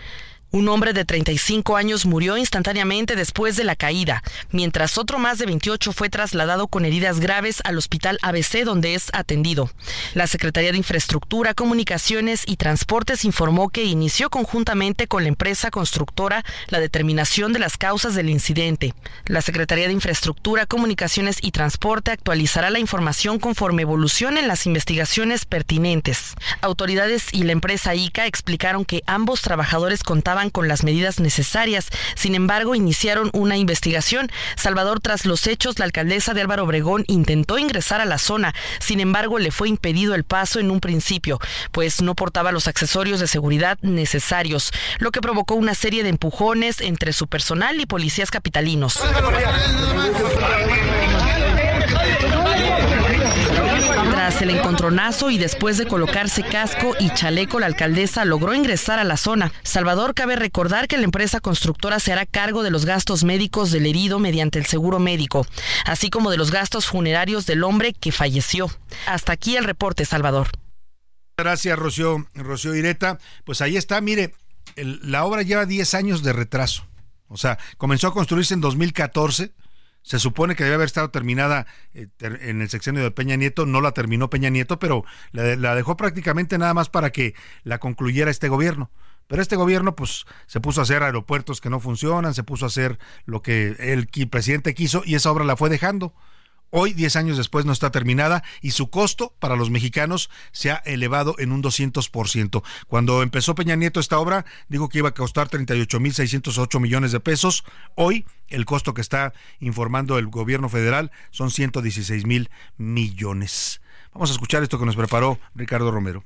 Un hombre de 35 años murió instantáneamente después de la caída, mientras otro más de 28 fue trasladado con heridas graves al hospital ABC donde es atendido. La Secretaría de Infraestructura, Comunicaciones y Transportes informó que inició conjuntamente con la empresa constructora la determinación de las causas del incidente. La Secretaría de Infraestructura, Comunicaciones y Transporte actualizará la información conforme evolucionen las investigaciones pertinentes. Autoridades y la empresa ICA explicaron que ambos trabajadores contaban con las medidas necesarias. Sin embargo, iniciaron una investigación. Salvador, tras los hechos, la alcaldesa de Álvaro Obregón intentó ingresar a la zona. Sin embargo, le fue impedido el paso en un principio, pues no portaba los accesorios de seguridad necesarios, lo que provocó una serie de empujones entre su personal y policías capitalinos. Tras el encontronazo y después de colocarse casco y chaleco, la alcaldesa logró ingresar a la zona. Salvador, cabe recordar que la empresa constructora se hará cargo de los gastos médicos del herido mediante el seguro médico, así como de los gastos funerarios del hombre que falleció. Hasta aquí el reporte, Salvador. Gracias, Rocío, Rocío Ireta. Pues ahí está, mire, la obra lleva 10 años de retraso. O sea, comenzó a construirse en 2014 se supone que debe haber estado terminada eh, en el sexenio de Peña Nieto, no la terminó Peña Nieto, pero la, dejó prácticamente nada más para que la concluyera este gobierno. Pero este gobierno pues se puso a hacer aeropuertos que no funcionan, se puso a hacer lo que el presidente quiso y esa obra la fue dejando. Hoy, 10 años después, no está terminada y su costo para los mexicanos se ha elevado en un 200%. Cuando empezó Peña Nieto esta obra, dijo que iba a costar 38.608 millones de pesos. Hoy, el costo que está informando el gobierno federal son 116 mil millones. Vamos a escuchar esto que nos preparó Ricardo Romero.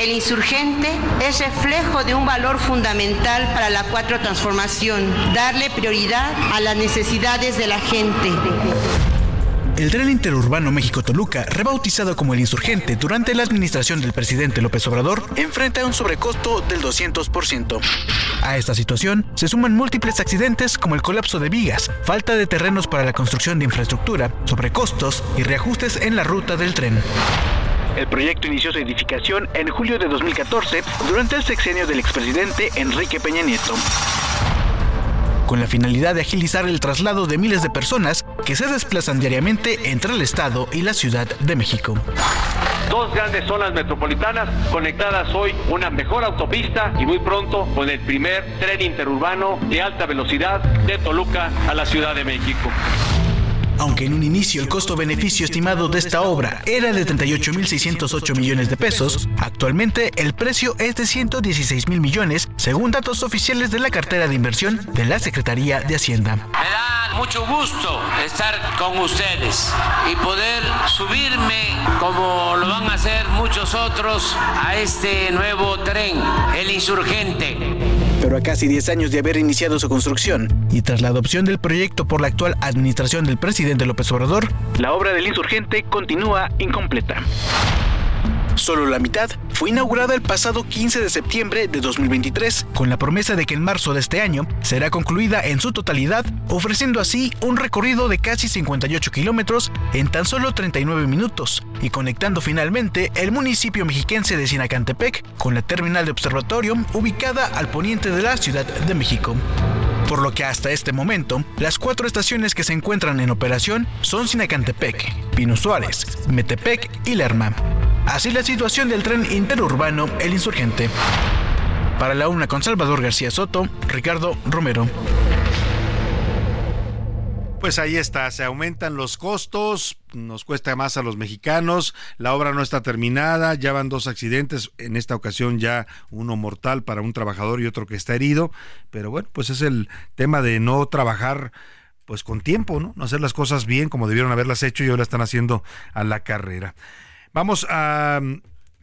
El insurgente es reflejo de un valor fundamental para la cuatro transformación, darle prioridad a las necesidades de la gente. El tren interurbano México-Toluca, rebautizado como el Insurgente durante la administración del presidente López Obrador, enfrenta un sobrecosto del 200%. A esta situación se suman múltiples accidentes como el colapso de vigas, falta de terrenos para la construcción de infraestructura, sobrecostos y reajustes en la ruta del tren. El proyecto inició su edificación en julio de 2014 durante el sexenio del expresidente Enrique Peña Nieto con la finalidad de agilizar el traslado de miles de personas que se desplazan diariamente entre el Estado y la Ciudad de México. Dos grandes zonas metropolitanas conectadas hoy, una mejor autopista y muy pronto con el primer tren interurbano de alta velocidad de Toluca a la Ciudad de México. Aunque en un inicio el costo-beneficio estimado de esta obra era de 38.608 millones de pesos, actualmente el precio es de 116 mil millones, según datos oficiales de la cartera de inversión de la Secretaría de Hacienda. Me da mucho gusto estar con ustedes y poder subirme, como lo van a hacer muchos otros, a este nuevo tren, el insurgente pero a casi 10 años de haber iniciado su construcción y tras la adopción del proyecto por la actual administración del presidente López Obrador, la obra del insurgente continúa incompleta. Solo la mitad fue inaugurada el pasado 15 de septiembre de 2023, con la promesa de que en marzo de este año será concluida en su totalidad, ofreciendo así un recorrido de casi 58 kilómetros en tan solo 39 minutos y conectando finalmente el municipio mexiquense de Sinacantepec con la terminal de observatorio ubicada al poniente de la Ciudad de México por lo que hasta este momento las cuatro estaciones que se encuentran en operación son Sinacantepec, Pino Suárez, Metepec y Lerma. Así la situación del tren interurbano El Insurgente. Para la una con Salvador García Soto, Ricardo Romero. Pues ahí está, se aumentan los costos, nos cuesta más a los mexicanos, la obra no está terminada, ya van dos accidentes, en esta ocasión ya uno mortal para un trabajador y otro que está herido, pero bueno, pues es el tema de no trabajar pues con tiempo, ¿no? No hacer las cosas bien como debieron haberlas hecho y ahora están haciendo a la carrera. Vamos a,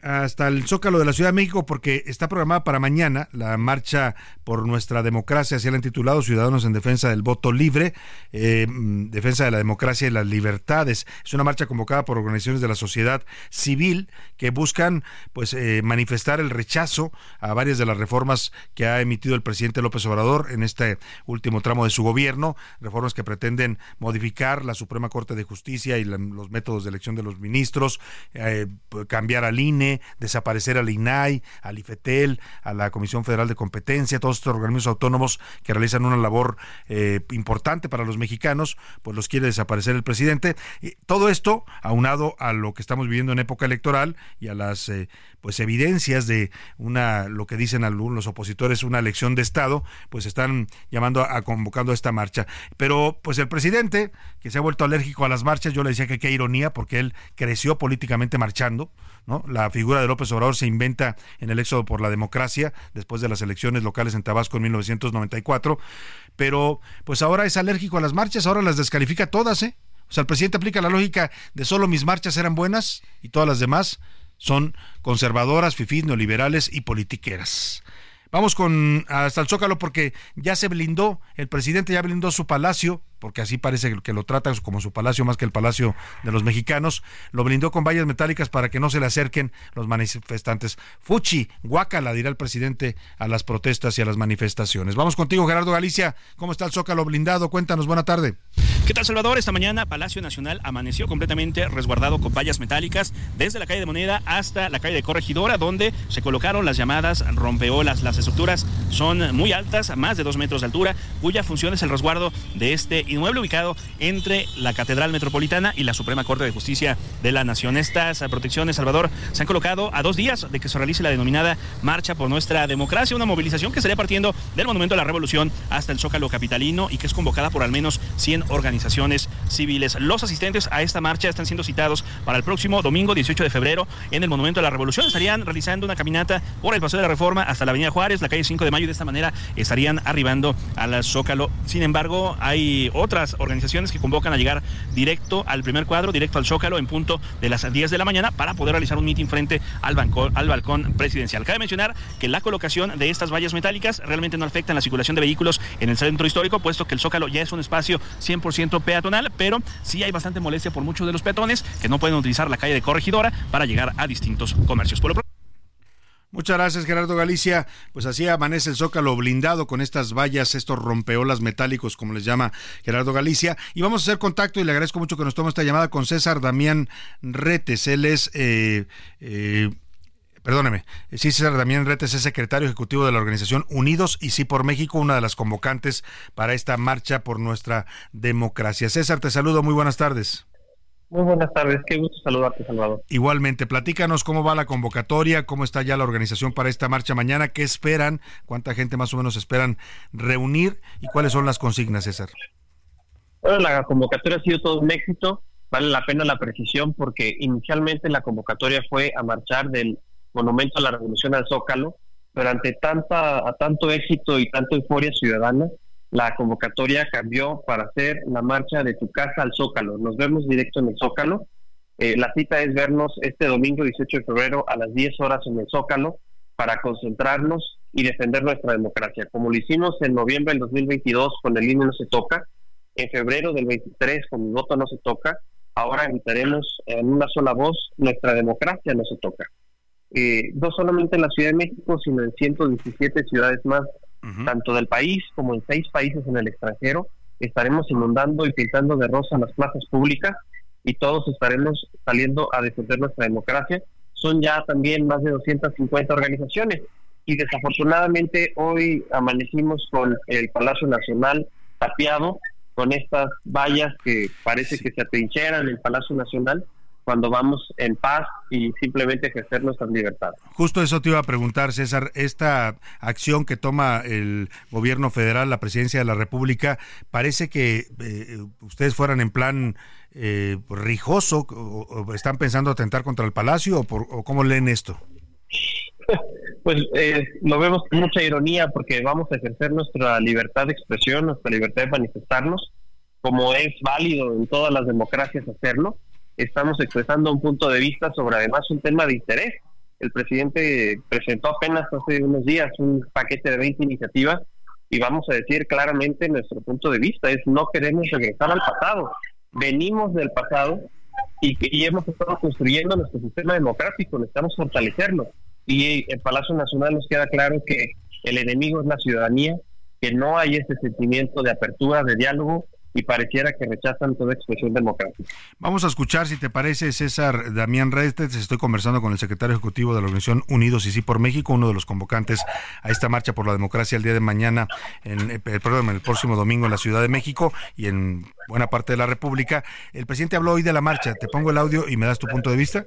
hasta el Zócalo de la Ciudad de México porque está programada para mañana la marcha por nuestra democracia, así la han titulado Ciudadanos en Defensa del Voto Libre, eh, mm, Defensa de la Democracia y las Libertades. Es una marcha convocada por organizaciones de la sociedad civil que buscan pues eh, manifestar el rechazo a varias de las reformas que ha emitido el presidente López Obrador en este último tramo de su gobierno, reformas que pretenden modificar la Suprema Corte de Justicia y los métodos de elección de los ministros, eh, cambiar al INE, desaparecer al INAI, al IFETEL, a la Comisión Federal de Competencia, todos estos organismos autónomos que realizan una labor eh, importante para los mexicanos, pues los quiere desaparecer el presidente. Todo esto aunado a lo que estamos viviendo en época electoral y a las eh, pues evidencias de una lo que dicen algunos opositores una elección de estado, pues están llamando a, convocando a esta marcha. Pero pues el presidente que se ha vuelto alérgico a las marchas, yo le decía que qué ironía porque él creció políticamente marchando, ¿no? La figura de López Obrador se inventa en el éxodo por la democracia después de las elecciones locales en Tabasco en 1994, pero pues ahora es alérgico a las marchas, ahora las descalifica todas, ¿eh? O sea, el presidente aplica la lógica de solo mis marchas eran buenas y todas las demás son conservadoras, fifís, neoliberales y politiqueras. Vamos con hasta el Zócalo porque ya se blindó, el presidente ya blindó su palacio, porque así parece que lo trata como su palacio más que el palacio de los mexicanos, lo blindó con vallas metálicas para que no se le acerquen los manifestantes. Fuchi, guácala, dirá el presidente a las protestas y a las manifestaciones. Vamos contigo, Gerardo Galicia. ¿Cómo está el Zócalo blindado? Cuéntanos, buena tarde. ¿Qué tal, Salvador? Esta mañana Palacio Nacional amaneció completamente resguardado con vallas metálicas desde la calle de Moneda hasta la calle de Corregidora, donde se colocaron las llamadas rompeolas. Las estructuras son muy altas, más de dos metros de altura, cuya función es el resguardo de este inmueble ubicado entre la Catedral Metropolitana y la Suprema Corte de Justicia de la Nación. Estas protecciones, Salvador, se han colocado a dos días de que se realice la denominada Marcha por Nuestra Democracia, una movilización que estaría partiendo del Monumento a la Revolución hasta el Zócalo Capitalino y que es convocada por al menos 100 organizaciones civiles. Los asistentes a esta marcha están siendo citados para el próximo domingo 18 de febrero en el Monumento a la Revolución. Estarían realizando una caminata por el Paseo de la Reforma hasta la Avenida Juárez, la calle 5 de Mayo y de esta manera estarían arribando al Zócalo. Sin embargo, hay otras organizaciones que convocan a llegar directo al primer cuadro, directo al Zócalo en punto de las 10 de la mañana para poder realizar un mitin frente al, al balcón presidencial. Cabe mencionar que la colocación de estas vallas metálicas realmente no afecta en la circulación de vehículos en el centro histórico, puesto que el Zócalo ya es un espacio 100% peatonal, pero sí hay bastante molestia por muchos de los peatones que no pueden utilizar la calle de Corregidora para llegar a distintos comercios. Muchas gracias, Gerardo Galicia. Pues así amanece el zócalo blindado con estas vallas, estos rompeolas metálicos, como les llama Gerardo Galicia. Y vamos a hacer contacto y le agradezco mucho que nos tome esta llamada con César Damián Retes. Él es, eh, eh, perdóneme, sí, César Damián Retes es secretario ejecutivo de la organización Unidos y Sí por México, una de las convocantes para esta marcha por nuestra democracia. César, te saludo, muy buenas tardes. Muy buenas tardes, qué gusto saludarte, Salvador. Igualmente, platícanos cómo va la convocatoria, cómo está ya la organización para esta marcha mañana, qué esperan, cuánta gente más o menos esperan reunir y cuáles son las consignas, César. Bueno, la convocatoria ha sido todo un éxito, vale la pena la precisión porque inicialmente la convocatoria fue a marchar del Monumento a la Revolución al Zócalo, pero ante tanta, a tanto éxito y tanta euforia ciudadana, la convocatoria cambió para hacer la marcha de tu casa al Zócalo. Nos vemos directo en el Zócalo. Eh, la cita es vernos este domingo 18 de febrero a las 10 horas en el Zócalo para concentrarnos y defender nuestra democracia. Como lo hicimos en noviembre del 2022 con el INE no se toca, en febrero del 23 con el voto no se toca, ahora gritaremos en una sola voz, nuestra democracia no se toca. Eh, no solamente en la Ciudad de México, sino en 117 ciudades más tanto del país como en seis países en el extranjero. Estaremos inundando y pintando de rosa las plazas públicas y todos estaremos saliendo a defender nuestra democracia. Son ya también más de 250 organizaciones y desafortunadamente hoy amanecimos con el Palacio Nacional tapiado con estas vallas que parece que se atrincheran en el Palacio Nacional cuando vamos en paz y simplemente ejercer nuestras libertades. Justo eso te iba a preguntar, César, esta acción que toma el gobierno federal, la presidencia de la República, parece que eh, ustedes fueran en plan eh, rijoso, o, están pensando atentar contra el Palacio, o, por, o cómo leen esto. Pues eh, lo vemos con mucha ironía porque vamos a ejercer nuestra libertad de expresión, nuestra libertad de manifestarnos, como es válido en todas las democracias hacerlo estamos expresando un punto de vista sobre además un tema de interés. el presidente presentó apenas hace unos días un paquete de 20 iniciativas y vamos a decir claramente nuestro punto de vista es no queremos regresar al pasado. Venimos del pasado y, y hemos estado construyendo nuestro sistema democrático, necesitamos fortalecerlo. Y en Palacio Nacional nos queda claro que el enemigo es la ciudadanía, que no hay ese sentimiento de apertura, de diálogo y pareciera que rechazan toda expresión democrática. Vamos a escuchar, si te parece, César Damián Restes. Estoy conversando con el secretario ejecutivo de la Organización Unidos y Sí por México, uno de los convocantes a esta marcha por la democracia el día de mañana, en, eh, perdón, el próximo domingo en la Ciudad de México y en buena parte de la República. El presidente habló hoy de la marcha. Te pongo el audio y me das tu punto de vista.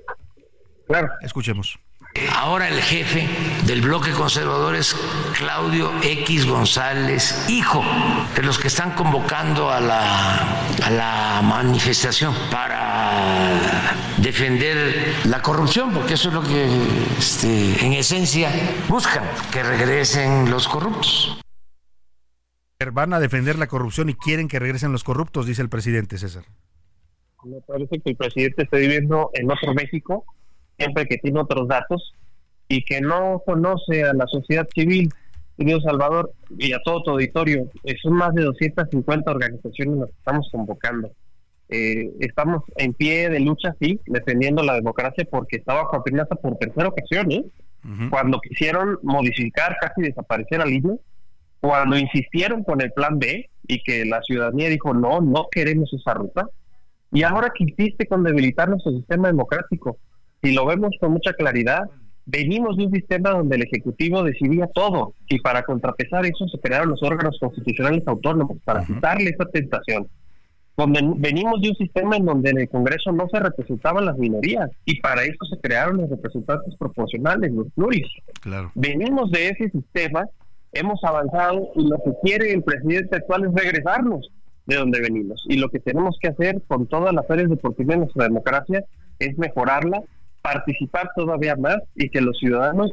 Claro. Escuchemos. Ahora el jefe del bloque conservador es Claudio X González, hijo de los que están convocando a la, a la manifestación para defender la corrupción, porque eso es lo que este, en esencia buscan, que regresen los corruptos. Van a defender la corrupción y quieren que regresen los corruptos, dice el presidente César. Me parece que el presidente está viviendo en otro México siempre que tiene otros datos y que no conoce a la sociedad civil, Dios Salvador, y a todo tu auditorio. Son más de 250 organizaciones las que estamos convocando. Eh, estamos en pie de lucha, sí, defendiendo la democracia porque estaba bajo amenaza por tercera ocasión, ¿eh? Cuando quisieron modificar, casi desaparecer al INE, cuando insistieron con el plan B y que la ciudadanía dijo, no, no queremos esa ruta, y ahora que insiste con debilitar nuestro sistema democrático, si lo vemos con mucha claridad, venimos de un sistema donde el Ejecutivo decidía todo y para contrapesar eso se crearon los órganos constitucionales autónomos para quitarle esa tentación. Donde venimos de un sistema en donde en el Congreso no se representaban las minorías y para eso se crearon los representantes proporcionales, los pluris. Claro. Venimos de ese sistema, hemos avanzado y lo que quiere el presidente actual es regresarnos de donde venimos. Y lo que tenemos que hacer con todas las áreas deportivas de nuestra democracia es mejorarla participar todavía más y que los ciudadanos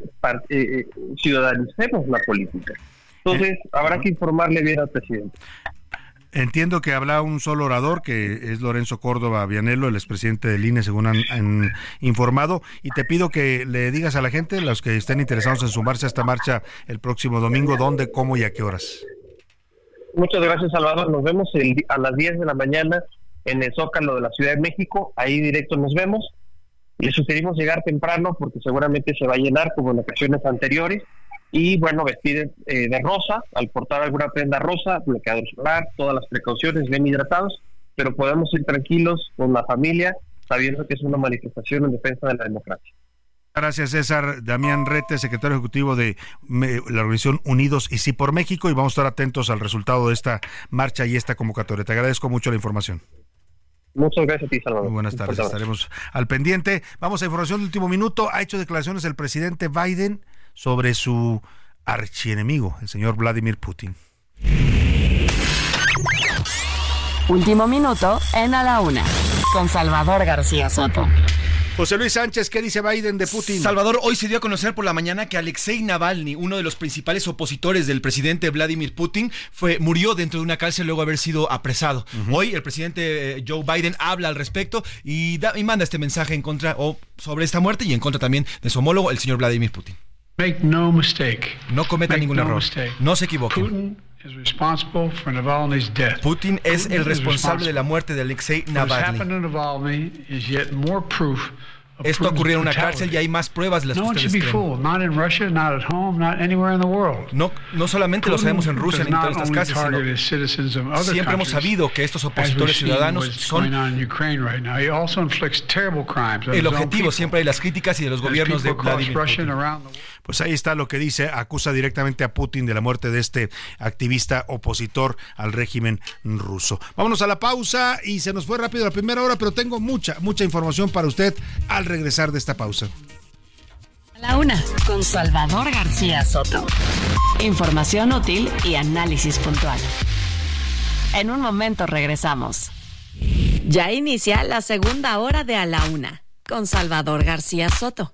eh, eh, ciudadanicemos la política. Entonces, eh, habrá que informarle bien al presidente. Entiendo que habla un solo orador, que es Lorenzo Córdoba Vianelo, el expresidente del INE, según han, informado, y te pido que le digas a la gente, los que estén interesados en sumarse a esta marcha el próximo domingo, dónde, cómo y a qué horas. Muchas gracias, Salvador. Nos vemos a las 10 de la mañana en el Zócalo de la Ciudad de México. Ahí directo nos vemos. Le sugerimos llegar temprano porque seguramente se va a llenar como en ocasiones anteriores. Y bueno, vestir eh, de rosa, al portar alguna prenda rosa, bloqueador solar, todas las precauciones, bien hidratados, pero podemos ir tranquilos con la familia, sabiendo que es una manifestación en defensa de la democracia. Gracias, César. Damián Rete, secretario ejecutivo de la organización Unidos y Sí por México, y vamos a estar atentos al resultado de esta marcha y esta convocatoria. Te agradezco mucho la información. Muchas gracias a ti, Salvador. Muy buenas tardes, estaremos al pendiente. Vamos a información de último minuto. Ha hecho declaraciones el presidente Biden sobre su archienemigo, el señor Vladimir Putin. Último minuto en A la Una, con Salvador García Soto. José Luis Sánchez, ¿qué dice Biden de Putin? Salvador, hoy se dio a conocer por la mañana que Alexei Navalny, uno de los principales opositores del presidente Vladimir Putin, fue, murió dentro de una cárcel luego de haber sido apresado. Hoy el presidente eh, Joe Biden habla al respecto y, manda este mensaje en contra o sobre esta muerte y en contra también de su homólogo, el señor Vladimir Putin. Make no mistake. No cometa ningún error. No se equivoquen. Putin es el responsable de la muerte de Alexei Navalny. Esto ocurrió en una cárcel y hay más pruebas de las que ustedes creen. No, no solamente lo sabemos en Rusia ni en todas estas cárceles, sino siempre hemos sabido que estos opositores ciudadanos son el objetivo siempre de las críticas y de los gobiernos de Vladimir Putin. Pues ahí está lo que dice, acusa directamente a Putin de la muerte de este activista opositor al régimen ruso. Vámonos a la pausa y se nos fue rápido la primera hora, pero tengo mucha, mucha información para usted al regresar de esta pausa. la una, con Salvador García Soto. Información útil y análisis puntual. En un momento regresamos. Ya inicia la segunda hora de A la Una, con Salvador García Soto.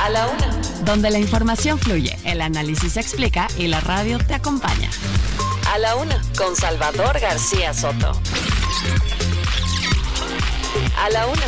A la una. Donde la información fluye, el análisis se explica y la radio te acompaña. A la una. Con Salvador García Soto. A la una.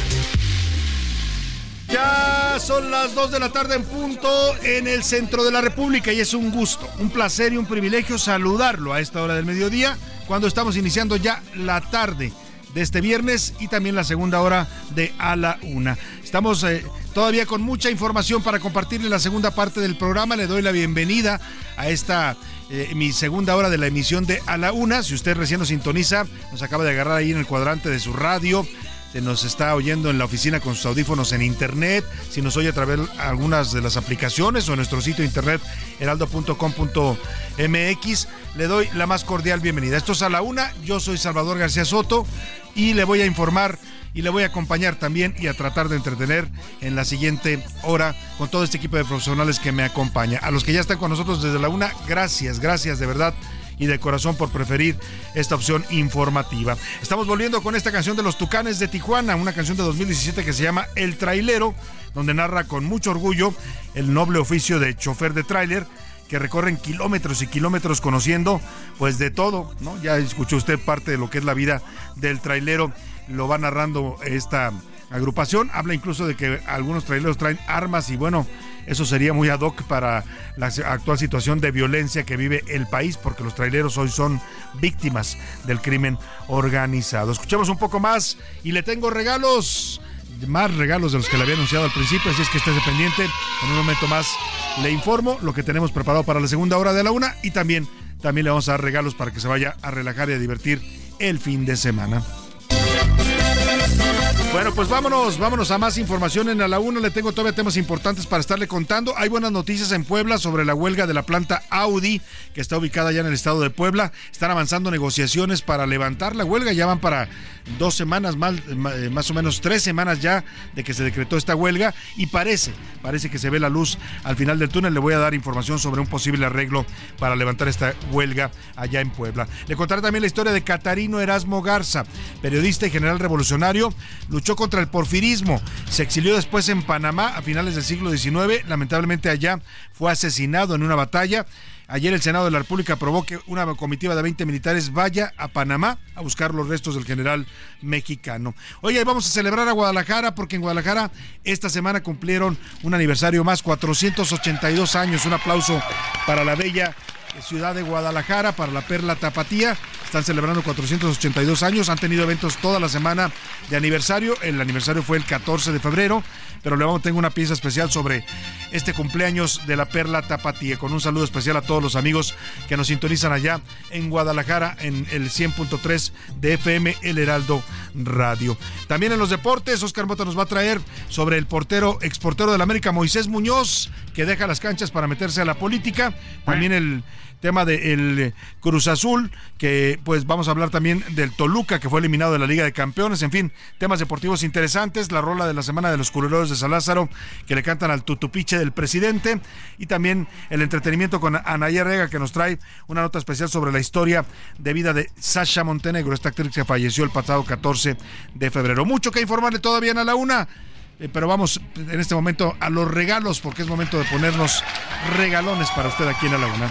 Ya son las 2 de la tarde en punto en el centro de la República y es un gusto, un placer y un privilegio saludarlo a esta hora del mediodía cuando estamos iniciando ya la tarde de este viernes y también la segunda hora de A la Una. Estamos eh, todavía con mucha información para compartirle la segunda parte del programa. Le doy la bienvenida a esta eh, mi segunda hora de la emisión de A la Una. Si usted recién nos sintoniza, nos acaba de agarrar ahí en el cuadrante de su radio se nos está oyendo en la oficina con sus audífonos en internet, si nos oye a través de algunas de las aplicaciones o en nuestro sitio internet heraldo.com.mx, le doy la más cordial bienvenida. Esto es a la una, yo soy Salvador García Soto y le voy a informar y le voy a acompañar también y a tratar de entretener en la siguiente hora con todo este equipo de profesionales que me acompaña. A los que ya están con nosotros desde la una, gracias, gracias de verdad y de corazón por preferir esta opción informativa. Estamos volviendo con esta canción de los Tucanes de Tijuana, una canción de 2017 que se llama El Trailero, donde narra con mucho orgullo el noble oficio de chofer de tráiler que recorren kilómetros y kilómetros conociendo pues de todo, ¿no? Ya escuchó usted parte de lo que es la vida del trailero, lo va narrando esta agrupación, habla incluso de que algunos traileros traen armas y bueno, eso sería muy ad hoc para la actual situación de violencia que vive el país, porque los traileros hoy son víctimas del crimen organizado. Escuchemos un poco más y le tengo regalos, más regalos de los que le había anunciado al principio, así es que esté pendiente. En un momento más le informo lo que tenemos preparado para la segunda hora de la una y también, también le vamos a dar regalos para que se vaya a relajar y a divertir el fin de semana. Bueno, pues vámonos, vámonos a más información en la 1. Le tengo todavía temas importantes para estarle contando. Hay buenas noticias en Puebla sobre la huelga de la planta Audi, que está ubicada ya en el estado de Puebla. Están avanzando negociaciones para levantar la huelga. Ya van para dos semanas, más, eh, más o menos tres semanas ya de que se decretó esta huelga. Y parece, parece que se ve la luz al final del túnel. Le voy a dar información sobre un posible arreglo para levantar esta huelga allá en Puebla. Le contaré también la historia de Catarino Erasmo Garza, periodista y general revolucionario luchó contra el porfirismo, se exilió después en Panamá a finales del siglo XIX, lamentablemente allá fue asesinado en una batalla. Ayer el Senado de la República aprobó que una comitiva de 20 militares vaya a Panamá a buscar los restos del general mexicano. Oye, vamos a celebrar a Guadalajara porque en Guadalajara esta semana cumplieron un aniversario más, 482 años. Un aplauso para la bella ciudad de Guadalajara, para la Perla Tapatía. Están celebrando 482 años, han tenido eventos toda la semana de aniversario. El aniversario fue el 14 de febrero, pero luego tengo una pieza especial sobre este cumpleaños de la Perla Tapatía, con un saludo especial a todos los amigos que nos sintonizan allá en Guadalajara en el 100.3 de FM El Heraldo Radio. También en los deportes, Oscar Mota nos va a traer sobre el portero, exportero del América, Moisés Muñoz, que deja las canchas para meterse a la política. También el tema del de Cruz Azul, que pues vamos a hablar también del Toluca, que fue eliminado de la Liga de Campeones, en fin, temas deportivos interesantes, la rola de la semana de los curuleros de Salázaro, que le cantan al tutupiche del presidente, y también el entretenimiento con Anaya Rega, que nos trae una nota especial sobre la historia de vida de Sasha Montenegro, esta actriz que falleció el pasado 14 de febrero. Mucho que informarle todavía en la una eh, pero vamos en este momento a los regalos, porque es momento de ponernos regalones para usted aquí en la Una.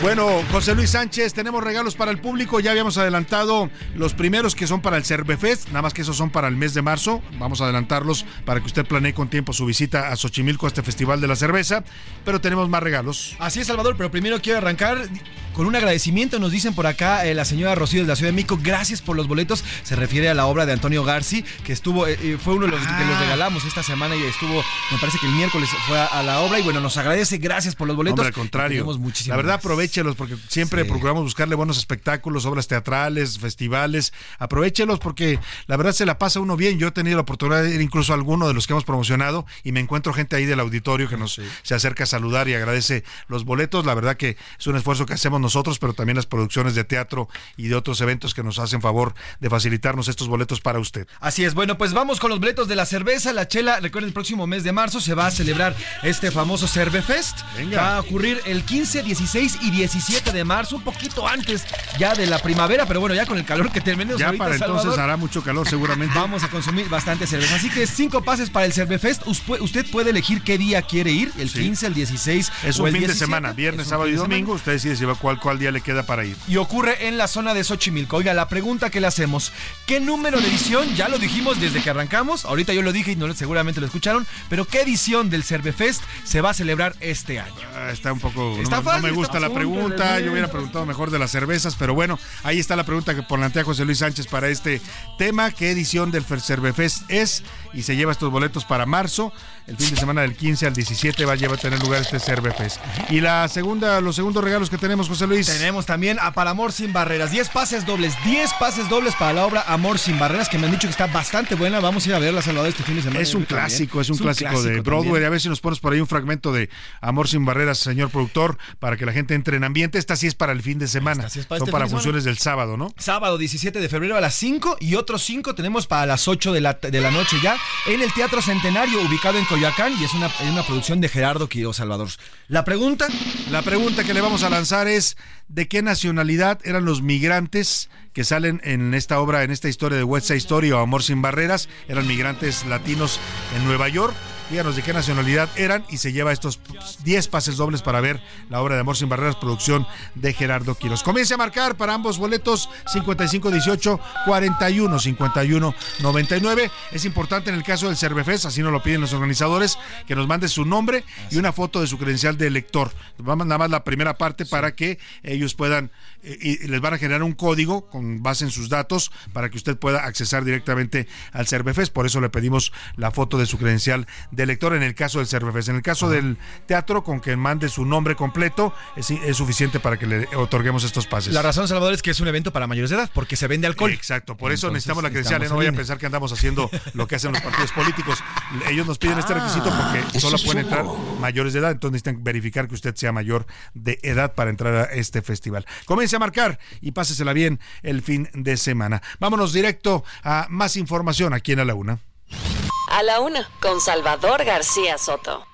Bueno, José Luis Sánchez, tenemos regalos para el público. Ya habíamos adelantado los primeros que son para el Cervefest, nada más que esos son para el mes de marzo. Vamos a adelantarlos para que usted planee con tiempo su visita a Xochimilco, a este Festival de la Cerveza. Pero tenemos más regalos. Así es, Salvador, pero primero quiero arrancar con un agradecimiento. Nos dicen por acá eh, la señora Rocío de la Ciudad de México, gracias por los boletos. Se refiere a la obra de Antonio Garci, que estuvo, eh, eh, fue uno de los que los ah. regalamos esta semana y estuvo, me parece que el miércoles fue a, la obra. Y bueno, nos agradece, gracias por los boletos. al contrario. La verdad, aprovechelos porque siempre procuramos buscarle buenos espectáculos, obras teatrales, festivales. Aprovechelos porque la verdad se la pasa uno bien. Yo he tenido la oportunidad de ir incluso a alguno de los que hemos promocionado y me encuentro gente ahí del auditorio que nos se acerca a saludar y agradece los boletos. La verdad que es un esfuerzo que hacemos nosotros, pero también las producciones de teatro y de otros eventos que nos hacen favor de facilitarnos estos boletos para usted. Así es, bueno, pues vamos con los boletos de la cerveza, la chela. Recuerden, el próximo mes de marzo se va a celebrar este famoso Cervefest. Venga. Va a ocurrir el 15, 16 y 17 de marzo, un poquito antes ya de la primavera, pero bueno, ya con el calor que tenemos ya para entonces hará mucho calor seguramente. Vamos a consumir bastante cerveza. Así que cinco pases para el Cervefest. Usted puede elegir qué día quiere ir, el 15, el 16 Es un fin de semana, viernes, sábado y domingo. Usted decide si va cuál, cuál día le queda para ir. Y ocurre en la zona de Xochimilco. Oiga, la pregunta que le hacemos, ¿qué número de edición? Ya lo dijimos desde que arrancamos. Ahorita yo lo dije y no, seguramente lo escucharon. Pero ¿qué edición del Cervefest se va a celebrar este año? Ah, está un poco... Está no, me gusta la pregunta. Yo hubiera preguntado mejor de las cervezas, pero bueno, ahí está la pregunta que plantea José Luis Sánchez para este tema. ¿Qué edición del Cervefest es? Y se lleva estos boletos para marzo. El fin de semana del 15 al 17 va a, llevar, a tener lugar este Cervefest. Y la segunda, los segundos regalos que tenemos, José Luis. Tenemos también a Para Amor Sin Barreras. 10 pases dobles. 10 pases dobles para la obra Amor Sin Barreras, que me han dicho que está bastante buena. Vamos a ir a verla, Salvador, este fin de semana. Es un clásico, es un, clásico, de Broadway. A ver si nos pones por ahí un fragmento de Amor Sin Barreras, señor productor, para que la gente entre en ambiente. Esta sí es para el fin de semana. Son este para funciones del sábado, ¿no? Sábado 17 de febrero a las 5 y otros 5 tenemos para las 8 de la, de la noche ya en el Teatro Centenario, ubicado en Coyoacán, y es una es una producción de Gerardo Quiroz Salvador. La pregunta, la pregunta que le vamos a lanzar es ¿de qué nacionalidad eran los migrantes que salen en esta obra, en esta historia de West Side Story o Amor sin barreras? Eran migrantes latinos en Nueva York díganos de qué nacionalidad eran y se lleva estos 10 pases dobles para ver la obra de Amor sin Barreras, producción de Gerardo Quiros. Comience a marcar para ambos boletos 5518 41 51 99. Es importante en el caso del Cervefest, así nos lo piden los organizadores, que nos mande su nombre y una foto de su credencial de elector. Vamos nada más la primera parte para que ellos puedan eh, y les van a generar un código con base en sus datos para que usted pueda accesar directamente al Cervefest. Por eso le pedimos la foto de su credencial de lector en el caso del Cervefest. En el caso del teatro, con que mande su nombre completo, es, suficiente para que le otorguemos estos pases. La razón, Salvador, es que es un evento para mayores de edad, porque se vende alcohol. Exacto, por eso necesitamos la credencial. No voy a pensar que andamos haciendo lo que hacen los partidos políticos. Ellos nos piden este requisito porque ah, solo pueden entrar mayores de edad, entonces necesitan verificar que usted sea mayor de edad para entrar a este festival. Comience a marcar y pásesela bien el fin de semana. Vámonos directo a más información aquí en A la Una. A la una, con Salvador García Soto.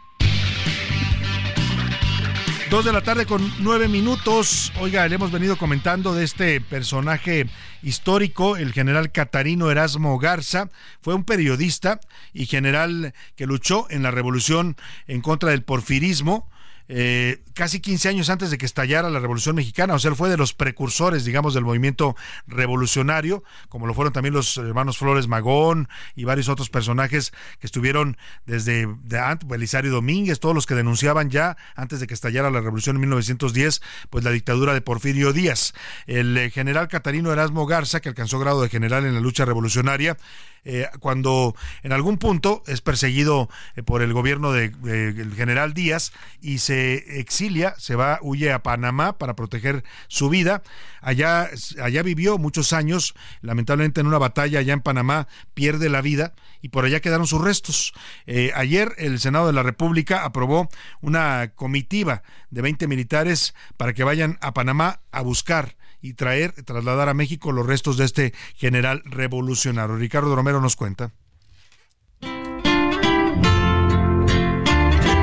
Dos de la tarde con nueve minutos. Oiga, le hemos venido comentando de este personaje histórico, el general Catarino Erasmo Garza. Fue un periodista y general que luchó en la revolución en contra del porfirismo eh, casi 15 años antes de que estallara la Revolución Mexicana, o sea, él fue de los precursores, digamos, del movimiento revolucionario, como lo fueron también los hermanos Flores Magón y varios otros personajes que estuvieron desde de Belisario Domínguez, todos los que denunciaban ya antes de que estallara la Revolución en 1910, pues la dictadura de Porfirio Díaz. El eh, general Catarino Erasmo Garza, que alcanzó grado de general en la lucha revolucionaria, eh, cuando en algún punto es perseguido eh, por el gobierno del de, general Díaz y se exilia, se va, huye a Panamá para proteger su vida. Allá, allá vivió muchos años, lamentablemente en una batalla allá en Panamá pierde la vida y por allá quedaron sus restos. Eh, ayer el Senado de la República aprobó una comitiva de 20 militares para que vayan a Panamá a buscar y traer, trasladar a México los restos de este general revolucionario. Ricardo Romero nos cuenta.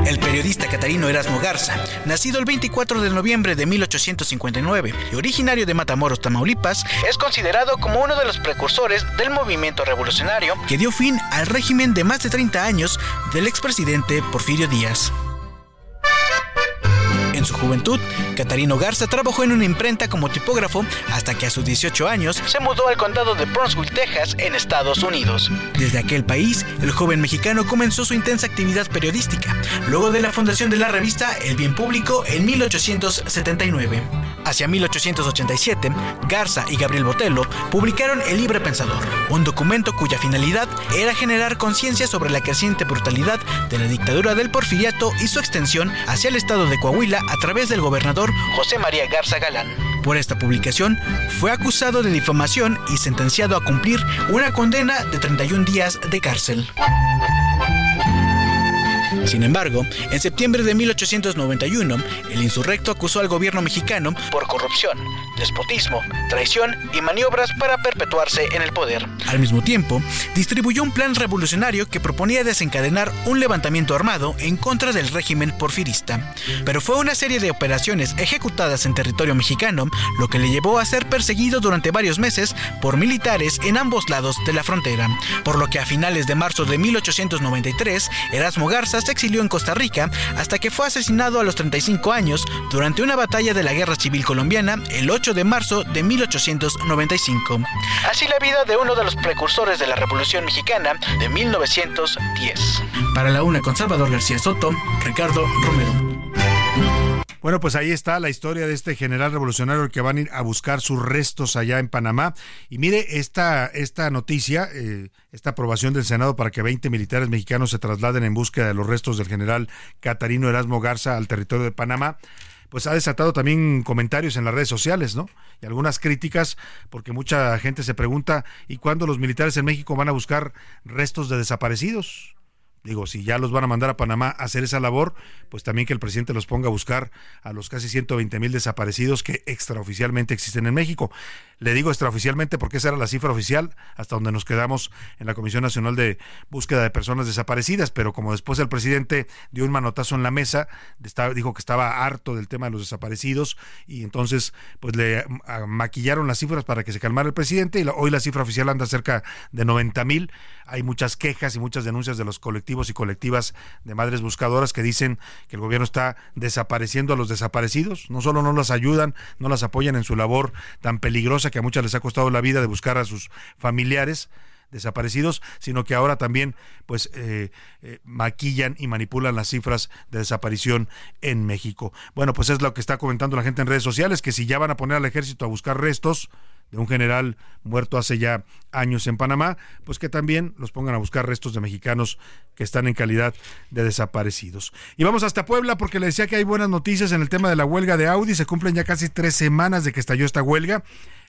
El periodista Catarino Erasmo Garza, nacido el 24 de noviembre de 1859 y originario de Matamoros, Tamaulipas, es considerado como uno de los precursores del movimiento revolucionario que dio fin al régimen de más de 30 años del expresidente Porfirio Díaz. En su juventud, Catarino Garza trabajó en una imprenta como tipógrafo hasta que a sus 18 años se mudó al condado de Brunswick, Texas, en Estados Unidos. Desde aquel país, el joven mexicano comenzó su intensa actividad periodística, luego de la fundación de la revista El Bien Público en 1879. Hacia 1887, Garza y Gabriel Botello publicaron El Libre Pensador, un documento cuya finalidad era generar conciencia sobre la creciente brutalidad de la dictadura del porfiriato y su extensión hacia el estado de Coahuila a través del gobernador José María Garza Galán. Por esta publicación, fue acusado de difamación y sentenciado a cumplir una condena de 31 días de cárcel. Sin embargo, en septiembre de 1891, el insurrecto acusó al gobierno mexicano por corrupción, despotismo, traición y maniobras para perpetuarse en el poder. Al mismo tiempo, distribuyó un plan revolucionario que proponía desencadenar un levantamiento armado en contra del régimen porfirista. Pero fue una serie de operaciones ejecutadas en territorio mexicano lo que le llevó a ser perseguido durante varios meses por militares en ambos lados de la frontera, por lo que a finales de marzo de 1893, Erasmo Garza se exilió en Costa Rica hasta que fue asesinado a los 35 años durante una batalla de la Guerra Civil Colombiana el 8 de marzo de 1895. Así la vida de uno de los precursores de la Revolución Mexicana de 1910. Para la una con Salvador García Soto, Ricardo Romero. Bueno, pues ahí está la historia de este general revolucionario que van a ir a buscar sus restos allá en Panamá. Y mire esta, esta noticia, eh, esta aprobación del Senado para que 20 militares mexicanos se trasladen en búsqueda de los restos del general Catarino Erasmo Garza al territorio de Panamá pues ha desatado también comentarios en las redes sociales, ¿no? Y algunas críticas, porque mucha gente se pregunta, ¿y cuándo los militares en México van a buscar restos de desaparecidos? Digo, si ya los van a mandar a Panamá a hacer esa labor, pues también que el presidente los ponga a buscar a los casi 120 mil desaparecidos que extraoficialmente existen en México. Le digo extraoficialmente porque esa era la cifra oficial hasta donde nos quedamos en la Comisión Nacional de Búsqueda de Personas Desaparecidas, pero como después el presidente dio un manotazo en la mesa, dijo que estaba harto del tema de los desaparecidos y entonces pues le maquillaron las cifras para que se calmara el presidente y hoy la cifra oficial anda cerca de 90 mil. Hay muchas quejas y muchas denuncias de los colectivos y colectivas de madres buscadoras que dicen que el gobierno está desapareciendo a los desaparecidos, no solo no las ayudan, no las apoyan en su labor tan peligrosa que a muchas les ha costado la vida de buscar a sus familiares desaparecidos, sino que ahora también pues eh, eh, maquillan y manipulan las cifras de desaparición en México. Bueno, pues es lo que está comentando la gente en redes sociales, que si ya van a poner al ejército a buscar restos, de un general muerto hace ya años en Panamá, pues que también los pongan a buscar restos de mexicanos que están en calidad de desaparecidos. Y vamos hasta Puebla porque le decía que hay buenas noticias en el tema de la huelga de Audi. Se cumplen ya casi tres semanas de que estalló esta huelga.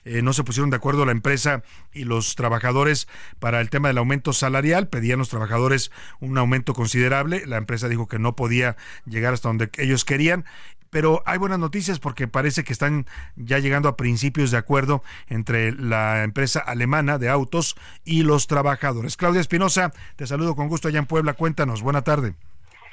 Eh, no se pusieron de acuerdo la empresa y los trabajadores para el tema del aumento salarial. Pedían los trabajadores un aumento considerable. La empresa dijo que no podía llegar hasta donde ellos querían pero hay buenas noticias porque parece que están ya llegando a principios de acuerdo entre la empresa alemana de autos y los trabajadores. Claudia Espinosa, te saludo con gusto allá en Puebla. Cuéntanos, buena tarde.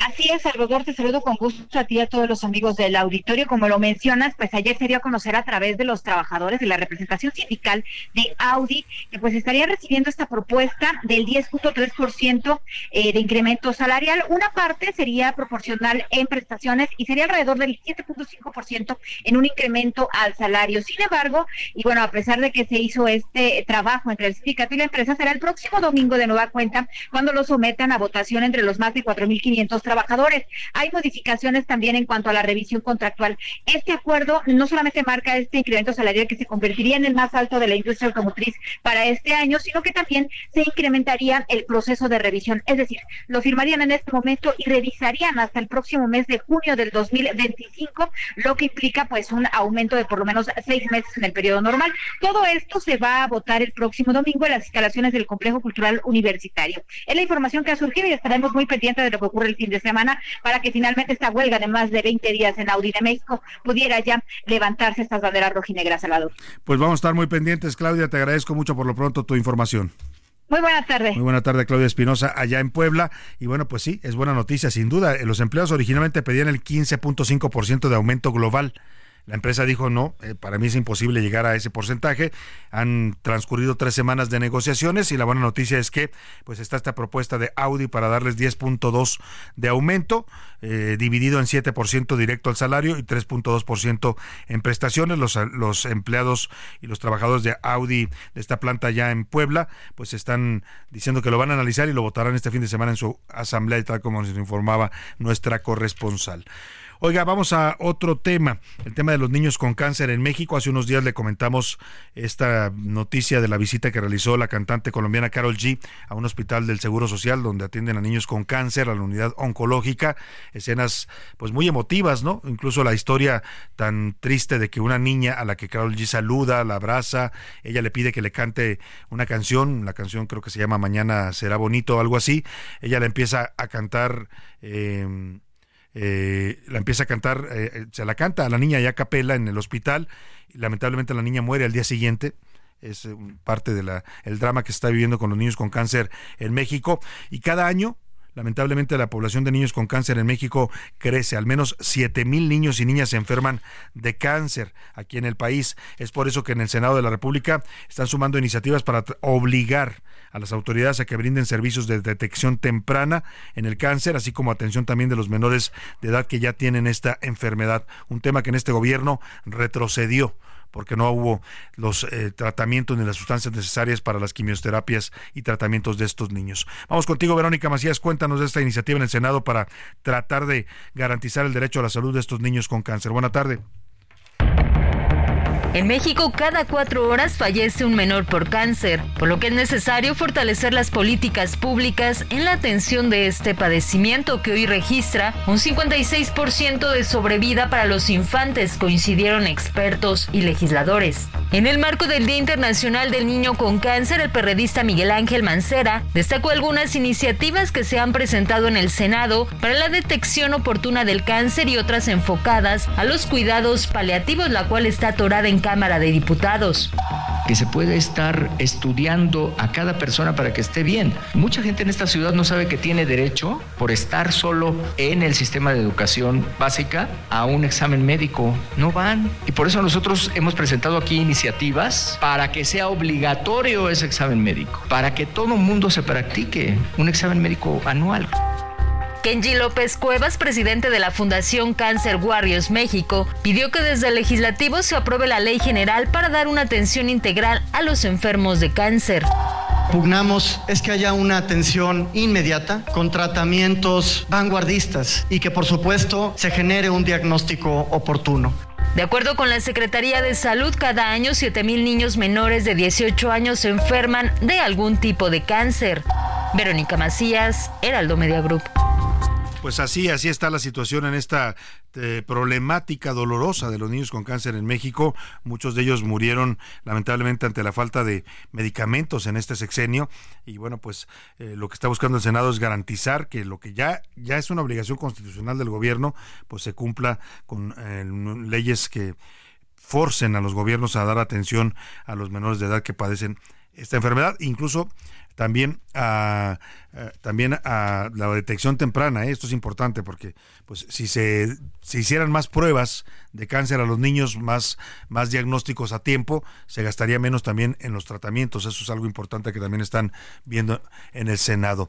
Así es, Salvador, te saludo con gusto a ti y a todos los amigos del auditorio. Como lo mencionas, pues ayer se dio a conocer a través de los trabajadores de la representación sindical de Audi que pues estaría recibiendo esta propuesta del 10.3% eh, de incremento salarial. Una parte sería proporcional en prestaciones y sería alrededor del 7.5% en un incremento al salario. Sin embargo, y bueno, a pesar de que se hizo este trabajo entre el sindicato y la empresa, será el próximo domingo de nueva cuenta cuando lo sometan a votación entre los más de 4.500 trabajadores. Hay modificaciones también en cuanto a la revisión contractual. Este acuerdo no solamente marca este incremento salarial que se convertiría en el más alto de la industria automotriz para este año, sino que también se incrementaría el proceso de revisión. Es decir, lo firmarían en este momento y revisarían hasta el próximo mes de junio del 2025, lo que implica pues un aumento de por lo menos seis meses en el periodo normal. Todo esto se va a votar el próximo domingo en las instalaciones del Complejo Cultural Universitario. Es la información que ha surgido y estaremos muy pendientes de lo que ocurre el fin de semana para que finalmente esta huelga de más de 20 días en Audi de México pudiera ya levantarse estas banderas rojinegras, Salvador. Pues vamos a estar muy pendientes, Claudia. Te agradezco mucho por lo pronto tu información. Muy buena tarde. Muy buena tarde, Claudia Espinosa, allá en Puebla. Y bueno, pues sí, es buena noticia, sin duda. Los empleados originalmente pedían el 15.5% de aumento global la empresa dijo no, eh, para mí es imposible llegar a ese porcentaje. Han transcurrido tres semanas de negociaciones y la buena noticia es que pues está esta propuesta de Audi para darles 10.2 de aumento, eh, dividido en 7% directo al salario y 3.2% en prestaciones. Los, los empleados y los trabajadores de Audi de esta planta ya en Puebla pues están diciendo que lo van a analizar y lo votarán este fin de semana en su asamblea, tal como nos informaba nuestra corresponsal. Oiga, vamos a otro tema, el tema de los niños con cáncer en México. Hace unos días le comentamos esta noticia de la visita que realizó la cantante colombiana Carol G a un hospital del Seguro Social donde atienden a niños con cáncer, a la unidad oncológica. Escenas pues muy emotivas, ¿no? Incluso la historia tan triste de que una niña a la que Carol G saluda, la abraza, ella le pide que le cante una canción, la canción creo que se llama Mañana será bonito o algo así. Ella le empieza a cantar eh, eh, la empieza a cantar, eh, se la canta a la niña ya capela en el hospital, y lamentablemente la niña muere al día siguiente, es eh, parte del el drama que se está viviendo con los niños con cáncer en México, y cada año Lamentablemente la población de niños con cáncer en México crece. Al menos 7 mil niños y niñas se enferman de cáncer aquí en el país. Es por eso que en el Senado de la República están sumando iniciativas para obligar a las autoridades a que brinden servicios de detección temprana en el cáncer, así como atención también de los menores de edad que ya tienen esta enfermedad. Un tema que en este gobierno retrocedió porque no hubo los eh, tratamientos ni las sustancias necesarias para las quimioterapias y tratamientos de estos niños. Vamos contigo, Verónica Macías, cuéntanos de esta iniciativa en el Senado para tratar de garantizar el derecho a la salud de estos niños con cáncer. Buena tarde. En México, cada cuatro horas fallece un menor por cáncer, por lo que es necesario fortalecer las políticas públicas en la atención de este padecimiento que hoy registra un 56% de sobrevida para los infantes, coincidieron expertos y legisladores. En el marco del Día Internacional del Niño con Cáncer, el periodista Miguel Ángel Mancera destacó algunas iniciativas que se han presentado en el Senado para la detección oportuna del cáncer y otras enfocadas a los cuidados paliativos, la cual está atorada en Cámara de Diputados que se puede estar estudiando a cada persona para que esté bien. Mucha gente en esta ciudad no sabe que tiene derecho, por estar solo en el sistema de educación básica, a un examen médico. No van. Y por eso nosotros hemos presentado aquí iniciativas para que sea obligatorio ese examen médico, para que todo mundo se practique un examen médico anual. Kenji López Cuevas, presidente de la Fundación Cáncer Warriors México, pidió que desde el legislativo se apruebe la ley general para dar una atención integral a los enfermos de cáncer pugnamos es que haya una atención inmediata con tratamientos vanguardistas y que por supuesto se genere un diagnóstico oportuno. De acuerdo con la Secretaría de Salud, cada año 7.000 niños menores de 18 años se enferman de algún tipo de cáncer. Verónica Macías, Heraldo Media Group. Pues así, así está la situación en esta eh, problemática dolorosa de los niños con cáncer en México. Muchos de ellos murieron lamentablemente ante la falta de medicamentos en este sexenio. Y bueno, pues eh, lo que está buscando el Senado es garantizar que lo que ya, ya es una obligación constitucional del gobierno, pues se cumpla con eh, leyes que forcen a los gobiernos a dar atención a los menores de edad que padecen esta enfermedad, incluso también a, también a la detección temprana. ¿eh? Esto es importante porque pues si se, hicieran más pruebas de cáncer a los niños, más, más diagnósticos a tiempo, se gastaría menos también en los tratamientos. Eso es algo importante que también están viendo en el Senado.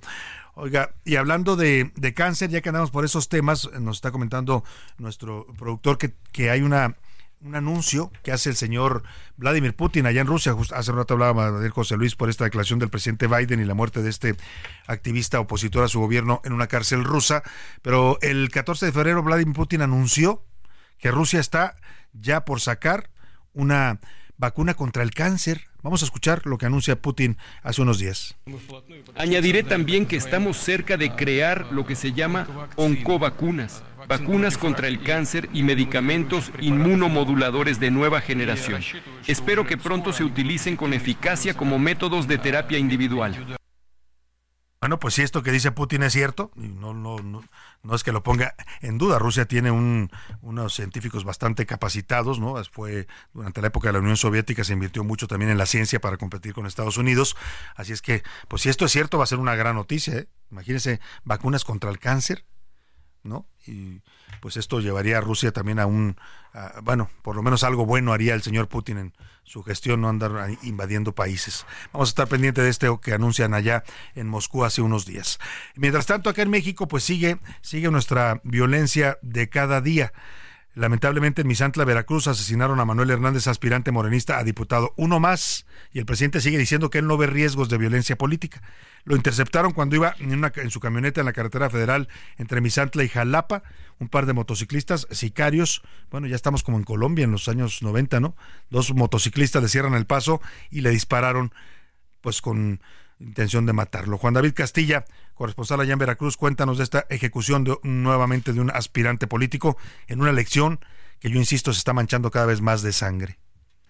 Oiga, y hablando de, de cáncer, ya que andamos por esos temas, nos está comentando nuestro productor que, que hay una un anuncio que hace el señor Vladimir Putin allá en Rusia. hace un rato hablaba de José Luis por esta declaración del presidente Biden y la muerte de este activista opositor a su gobierno en una cárcel rusa. Pero el 14 de febrero Vladimir Putin anunció que Rusia está ya por sacar una vacuna contra el cáncer. Vamos a escuchar lo que anuncia Putin hace unos días. Añadiré también que estamos cerca de crear lo que se llama oncovacunas vacunas contra el cáncer y medicamentos inmunomoduladores de nueva generación. Espero que pronto se utilicen con eficacia como métodos de terapia individual. Bueno, pues si esto que dice Putin es cierto, no, no, no, no es que lo ponga en duda. Rusia tiene un, unos científicos bastante capacitados, ¿no? Fue durante la época de la Unión Soviética se invirtió mucho también en la ciencia para competir con Estados Unidos. Así es que, pues si esto es cierto, va a ser una gran noticia. ¿eh? Imagínense vacunas contra el cáncer ¿no? Y pues esto llevaría a Rusia también a un, bueno, por lo menos algo bueno haría el señor Putin en su gestión, no andar invadiendo países. Vamos a estar pendiente de este que anuncian allá en Moscú hace unos días. Mientras tanto, acá en México, pues sigue, sigue nuestra violencia de cada día. Lamentablemente en Misantla, Veracruz, asesinaron a Manuel Hernández, aspirante morenista a diputado. Uno más, y el presidente sigue diciendo que él no ve riesgos de violencia política. Lo interceptaron cuando iba en, su camioneta en la carretera federal entre Misantla y Jalapa. Un par de motociclistas, sicarios. Bueno, ya estamos como en Colombia en los años 90, ¿no? Dos motociclistas le cierran el paso y le dispararon, pues con intención de matarlo. Juan David Castilla, corresponsal allá en Veracruz, cuéntanos de esta ejecución de, nuevamente de un aspirante político en una elección que yo insisto se está manchando cada vez más de sangre.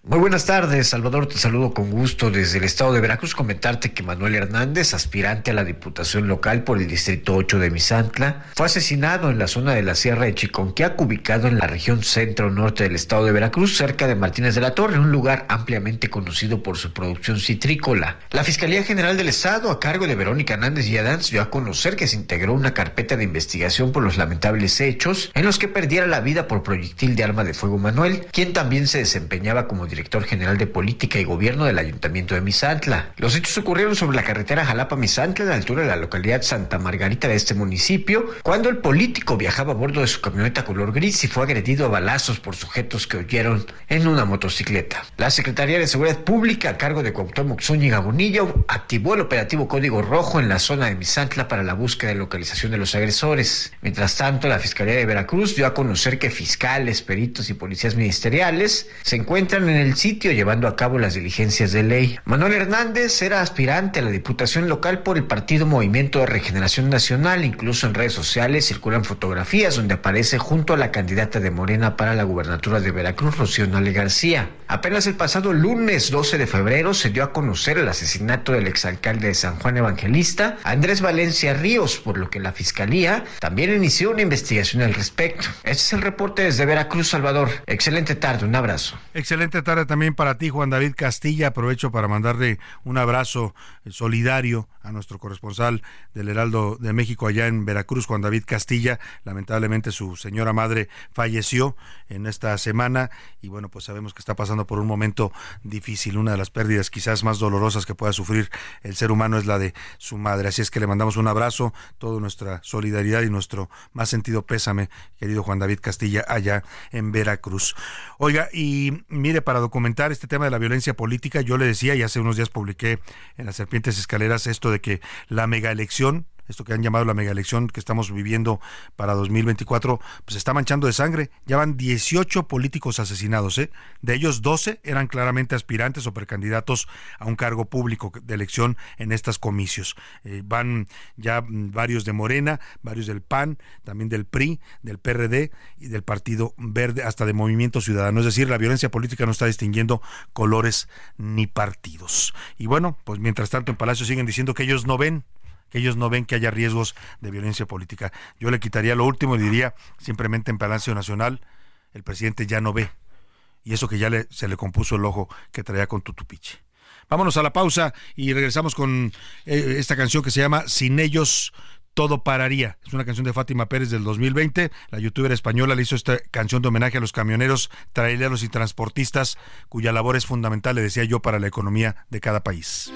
Muy buenas tardes, Salvador. Te saludo con gusto desde el estado de Veracruz. Comentarte que Manuel Hernández, aspirante a la diputación local por el distrito 8 de Misantla, fue asesinado en la zona de la Sierra de Chiconquiac, ubicado en la región centro-norte del estado de Veracruz, cerca de Martínez de la Torre, un lugar ampliamente conocido por su producción citrícola. La Fiscalía General del Estado, a cargo de Verónica Hernández y Adán, dio a conocer que se integró una carpeta de investigación por los lamentables hechos en los que perdiera la vida por proyectil de arma de fuego Manuel, quien también se desempeñaba como director general de Política y Gobierno del Ayuntamiento de Misantla. Los hechos ocurrieron sobre la carretera Jalapa-Misantla, a la altura de la localidad Santa Margarita de este municipio, cuando el político viajaba a bordo de su camioneta color gris y fue agredido a balazos por sujetos que huyeron en una motocicleta. La Secretaría de Seguridad Pública, a cargo de Cuauhtémoc Zúñiga Bonillo, activó el operativo Código Rojo en la zona de Misantla para la búsqueda y localización de los agresores. Mientras tanto, la Fiscalía de Veracruz dio a conocer que fiscales, peritos y policías ministeriales se encuentran en el sitio llevando a cabo las diligencias de ley. Manuel Hernández era aspirante a la Diputación local por el Partido Movimiento de Regeneración Nacional. Incluso en redes sociales circulan fotografías donde aparece junto a la candidata de Morena para la gubernatura de Veracruz, Rocío Nale García. Apenas el pasado lunes 12 de febrero se dio a conocer el asesinato del exalcalde de San Juan Evangelista, Andrés Valencia Ríos, por lo que la Fiscalía también inició una investigación al respecto. Este es el reporte desde Veracruz, Salvador. Excelente tarde, un abrazo. Excelente tarde también para ti, Juan David Castilla. Aprovecho para mandarle un abrazo solidario a nuestro corresponsal del Heraldo de México allá en Veracruz, Juan David Castilla. Lamentablemente su señora madre falleció en esta semana y bueno, pues sabemos que está pasando por un momento difícil. Una de las pérdidas quizás más dolorosas que pueda sufrir el ser humano es la de su madre. Así es que le mandamos un abrazo, toda nuestra solidaridad y nuestro más sentido pésame, querido Juan David Castilla, allá en Veracruz. Oiga, y mire, para documentar este tema de la violencia política, yo le decía y hace unos días publiqué en las Serpientes Escaleras esto de que la mega elección esto que han llamado la mega elección que estamos viviendo para 2024, pues está manchando de sangre. Ya van 18 políticos asesinados, ¿eh? De ellos 12 eran claramente aspirantes o precandidatos a un cargo público de elección en estas comicios. Eh, van ya varios de Morena, varios del PAN, también del PRI, del PRD y del Partido Verde, hasta de Movimiento Ciudadano. Es decir, la violencia política no está distinguiendo colores ni partidos. Y bueno, pues mientras tanto en Palacio siguen diciendo que ellos no ven que ellos no ven que haya riesgos de violencia política. Yo le quitaría lo último y diría simplemente en Palacio Nacional el presidente ya no ve. Y eso que ya se le compuso el ojo que traía con Tutupiche. Vámonos a la pausa y regresamos con eh, esta canción que se llama Sin ellos todo pararía. Es una canción de Fátima Pérez del 2020. La youtuber española le hizo esta canción de homenaje a los camioneros, traileros y transportistas, cuya labor es fundamental, le decía yo, para la economía de cada país.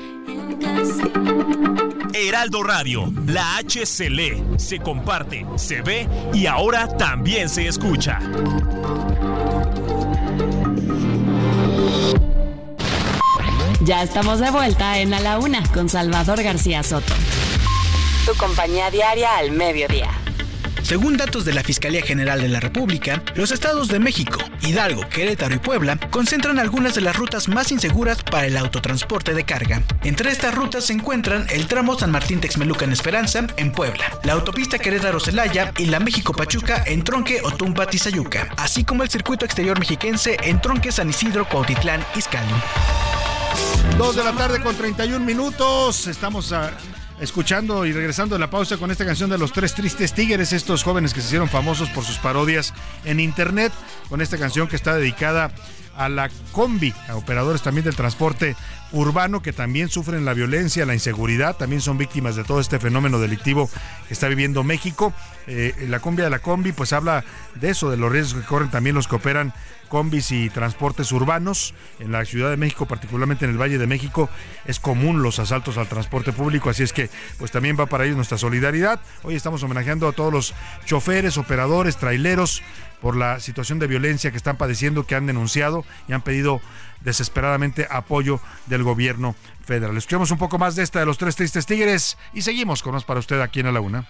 Heraldo Radio, la H se lee, se comparte, se ve y ahora también se escucha. Ya estamos de vuelta en A la Una con Salvador García Soto. Tu compañía diaria al mediodía. Según datos de la Fiscalía General de la República, los estados de México, Hidalgo, Querétaro y Puebla concentran algunas de las rutas más inseguras para el autotransporte de carga. Entre estas rutas se encuentran el tramo San Martín Texmelucan Esperanza en Puebla, la autopista Querétaro Celaya y la México Pachuca en Tronque Otumpa Tizayuca, así como el circuito exterior mexiquense en Tronque San Isidro Cuautitlán Izcalli. Dos de la tarde con 31 minutos. Estamos a, escuchando y regresando de la pausa con esta canción de los tres tristes tigres, estos jóvenes que se hicieron famosos por sus parodias en internet, con esta canción que está dedicada a la combi, a operadores también del transporte urbano que también sufren la violencia, la inseguridad, también son víctimas de todo este fenómeno delictivo que está viviendo México. Eh, la combi de la combi pues habla de eso, de los riesgos que corren también los que operan combis y transportes urbanos. En la Ciudad de México, particularmente en el Valle de México, es común los asaltos al transporte público, así es que pues también va para ellos nuestra solidaridad. Hoy estamos homenajeando a todos los choferes, operadores, traileros por la situación de violencia que están padeciendo, que han denunciado y han pedido desesperadamente apoyo del gobierno federal. Escuchemos un poco más de esta de los tres tristes tigres y seguimos con más para usted aquí en la Una.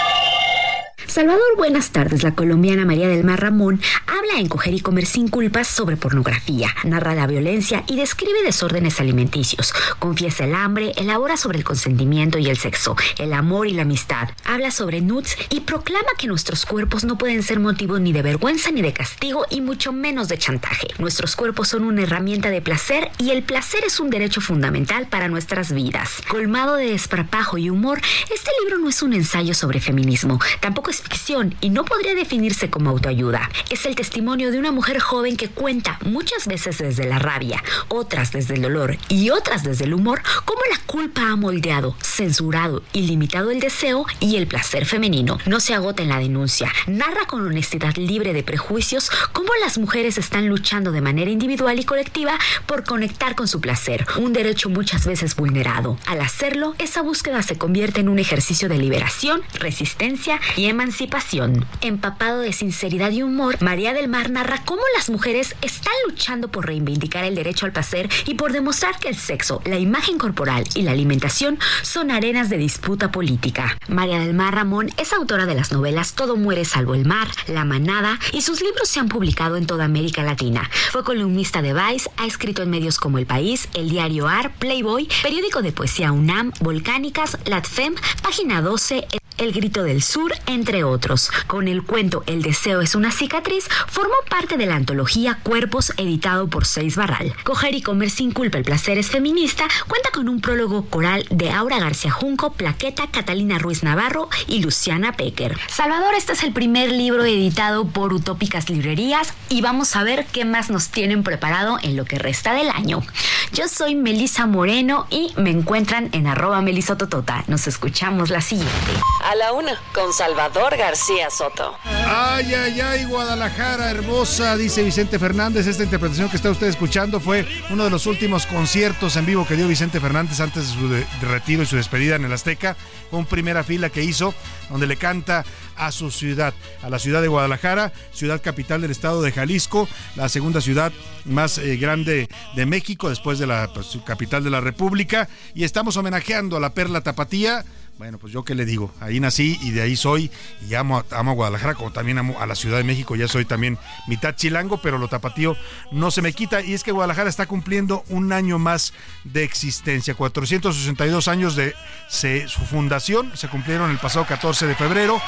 Salvador, buenas tardes. La colombiana María del Mar Ramón habla en Coger y Comer sin culpas sobre pornografía, narra la violencia y describe desórdenes alimenticios. Confiesa el hambre, elabora sobre el consentimiento y el sexo, el amor y la amistad. Habla sobre nuts y proclama que nuestros cuerpos no pueden ser motivo ni de vergüenza ni de castigo y mucho menos de chantaje. Nuestros cuerpos son una herramienta de placer y el placer es un derecho fundamental para nuestras vidas. Colmado de desparpajo y humor, este libro no es un ensayo sobre feminismo, tampoco es ficción y no podría definirse como autoayuda. Es el testimonio de una mujer joven que cuenta muchas veces desde la rabia, otras desde el dolor y otras desde el humor cómo la culpa ha moldeado, censurado y limitado el deseo y el placer femenino. No se agota en la denuncia. Narra con honestidad libre de prejuicios cómo las mujeres están luchando de manera individual y colectiva por conectar con su placer, un derecho muchas veces vulnerado. Al hacerlo, esa búsqueda se convierte en un ejercicio de liberación, resistencia y emancipación emancipación. Empapado de sinceridad y humor, María del Mar narra cómo las mujeres están luchando por reivindicar el derecho al placer y por demostrar que el sexo, la imagen corporal y la alimentación son arenas de disputa política. María del Mar Ramón es autora de las novelas Todo muere salvo el mar, La manada y sus libros se han publicado en toda América Latina. Fue columnista de Vice, ha escrito en medios como El País, El Diario AR, Playboy, periódico de poesía UNAM, Volcánicas, Latfem, Página 12, el Grito del Sur, entre otros. Con el cuento El deseo es una cicatriz, formó parte de la antología Cuerpos, editado por Seis Barral. Coger y comer sin culpa el placer es feminista, cuenta con un prólogo coral de Aura García Junco, Plaqueta, Catalina Ruiz Navarro y Luciana Pecker. Salvador, este es el primer libro editado por Utópicas Librerías y vamos a ver qué más nos tienen preparado en lo que resta del año. Yo soy Melisa Moreno y me encuentran en arroba melisototota. Nos escuchamos la siguiente. A la una, con Salvador García Soto. Ay, ay, ay, Guadalajara, hermosa, dice Vicente Fernández. Esta interpretación que está usted escuchando fue uno de los últimos conciertos en vivo que dio Vicente Fernández antes de su retiro y su despedida en el Azteca. Con primera fila que hizo, donde le canta a su ciudad, a la ciudad de Guadalajara, ciudad capital del estado de Jalisco, la segunda ciudad más eh, grande de México, después de la pues, capital de la República. Y estamos homenajeando a la Perla Tapatía bueno, pues yo qué le digo, ahí nací y de ahí soy y amo, amo a Guadalajara, como también amo a la Ciudad de México, ya soy también mitad chilango, pero lo tapatío no se me quita y es que Guadalajara está cumpliendo un año más de existencia, 462 años de su fundación, se cumplieron el pasado 14 de febrero.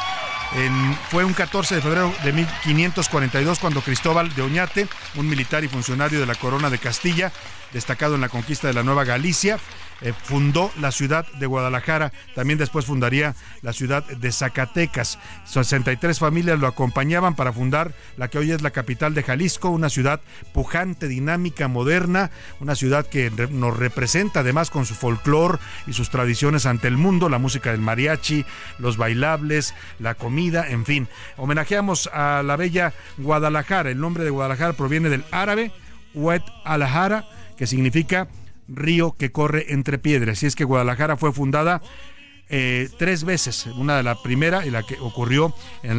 fue un 14 de febrero de 1542 cuando Cristóbal de Oñate, un militar y funcionario de la corona de Castilla, destacado en la conquista de la Nueva Galicia, eh, fundó la ciudad de Guadalajara, también después fundaría la ciudad de Zacatecas. 63 familias lo acompañaban para fundar la que hoy es la capital de Jalisco, una ciudad pujante, dinámica, moderna, una ciudad que nos representa además con su folclor y sus tradiciones ante el mundo, la música del mariachi, los bailables, la comida, en fin. Homenajeamos a la bella Guadalajara. El nombre de Guadalajara proviene del árabe Wet Alajara, que significa río que corre entre piedras. Y es que Guadalajara fue fundada eh, tres veces. Una de la primera y la que ocurrió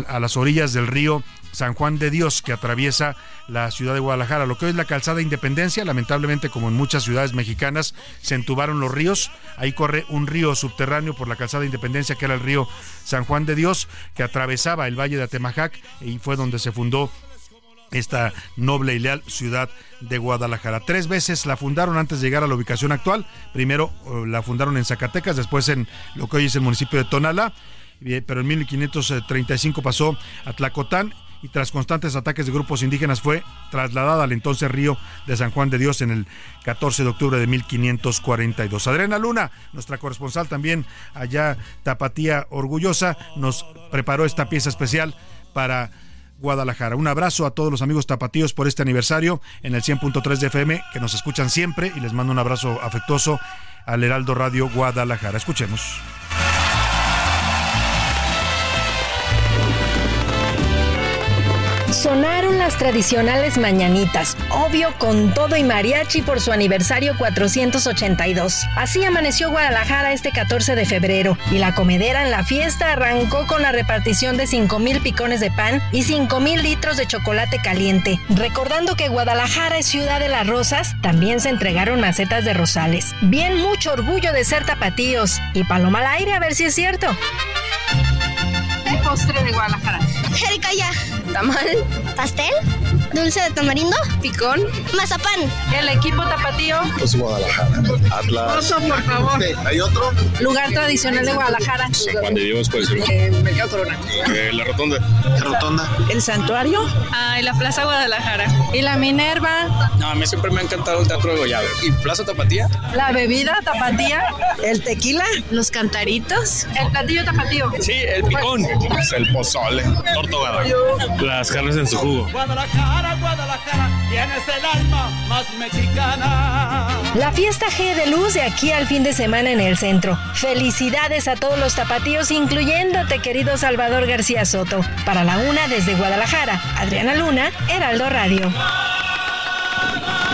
a las orillas del río San Juan de Dios, que atraviesa la ciudad de Guadalajara. Lo que hoy es la calzada Independencia, lamentablemente, como en muchas ciudades mexicanas, se entubaron los ríos. Ahí corre un río subterráneo por la calzada Independencia, que era el río San Juan de Dios, que atravesaba el valle de Atemajac y fue donde se fundó esta noble y leal ciudad de Guadalajara. Tres veces la fundaron antes de llegar a la ubicación actual. Primero eh, la fundaron en Zacatecas, después en lo que hoy es el municipio de Tonala, pero en 1535 pasó a Tlacotán y tras constantes ataques de grupos indígenas fue trasladada al entonces río de San Juan de Dios en el 14 de octubre de 1542. Adriana Luna, nuestra corresponsal también allá Tapatía Orgullosa, nos preparó esta pieza especial para Guadalajara. Un abrazo a todos los amigos tapatíos por este aniversario en el 100.3 de FM que nos escuchan siempre y les mando un abrazo afectuoso al Heraldo Radio Guadalajara. Escuchemos. Sonaron las tradicionales mañanitas, obvio con todo y mariachi por su aniversario 482. Así amaneció Guadalajara este 14 de febrero y la comedera en la fiesta arrancó con la repartición de 5 mil picones de pan y 5 mil litros de chocolate caliente. Recordando que Guadalajara es ciudad de las rosas, también se entregaron macetas de rosales. Bien mucho orgullo de ser tapatíos y paloma al aire a ver si es cierto. El postre de Guadalajara. Jericaya. Tamal. Pastel. Dulce de tamarindo. Picón. Mazapán. El equipo tapatío. Pues Guadalajara. Atlas. Oso, por favor. ¿Hay otro? Lugar tradicional de Guadalajara. San Juan de Dios, puede ser. Eh, Mercado Corona. Eh, la rotonda. La rotonda. El santuario. Ah, y la Plaza Guadalajara. Y la Minerva. No, a mí siempre me ha encantado el Teatro de Goyave. ¿Y Plaza Tapatía? La bebida tapatía. El tequila. Los cantaritos. El platillo tapatío. Sí, el picón. Es el pozole. Tortogada. Las carnes en su jugo. Guadalajara, Guadalajara, tienes el alma más mexicana. La fiesta G de Luz de aquí al fin de semana en el centro. Felicidades a todos los tapatíos, incluyéndote, querido Salvador García Soto. Para la una desde Guadalajara, Adriana Luna, Heraldo Radio.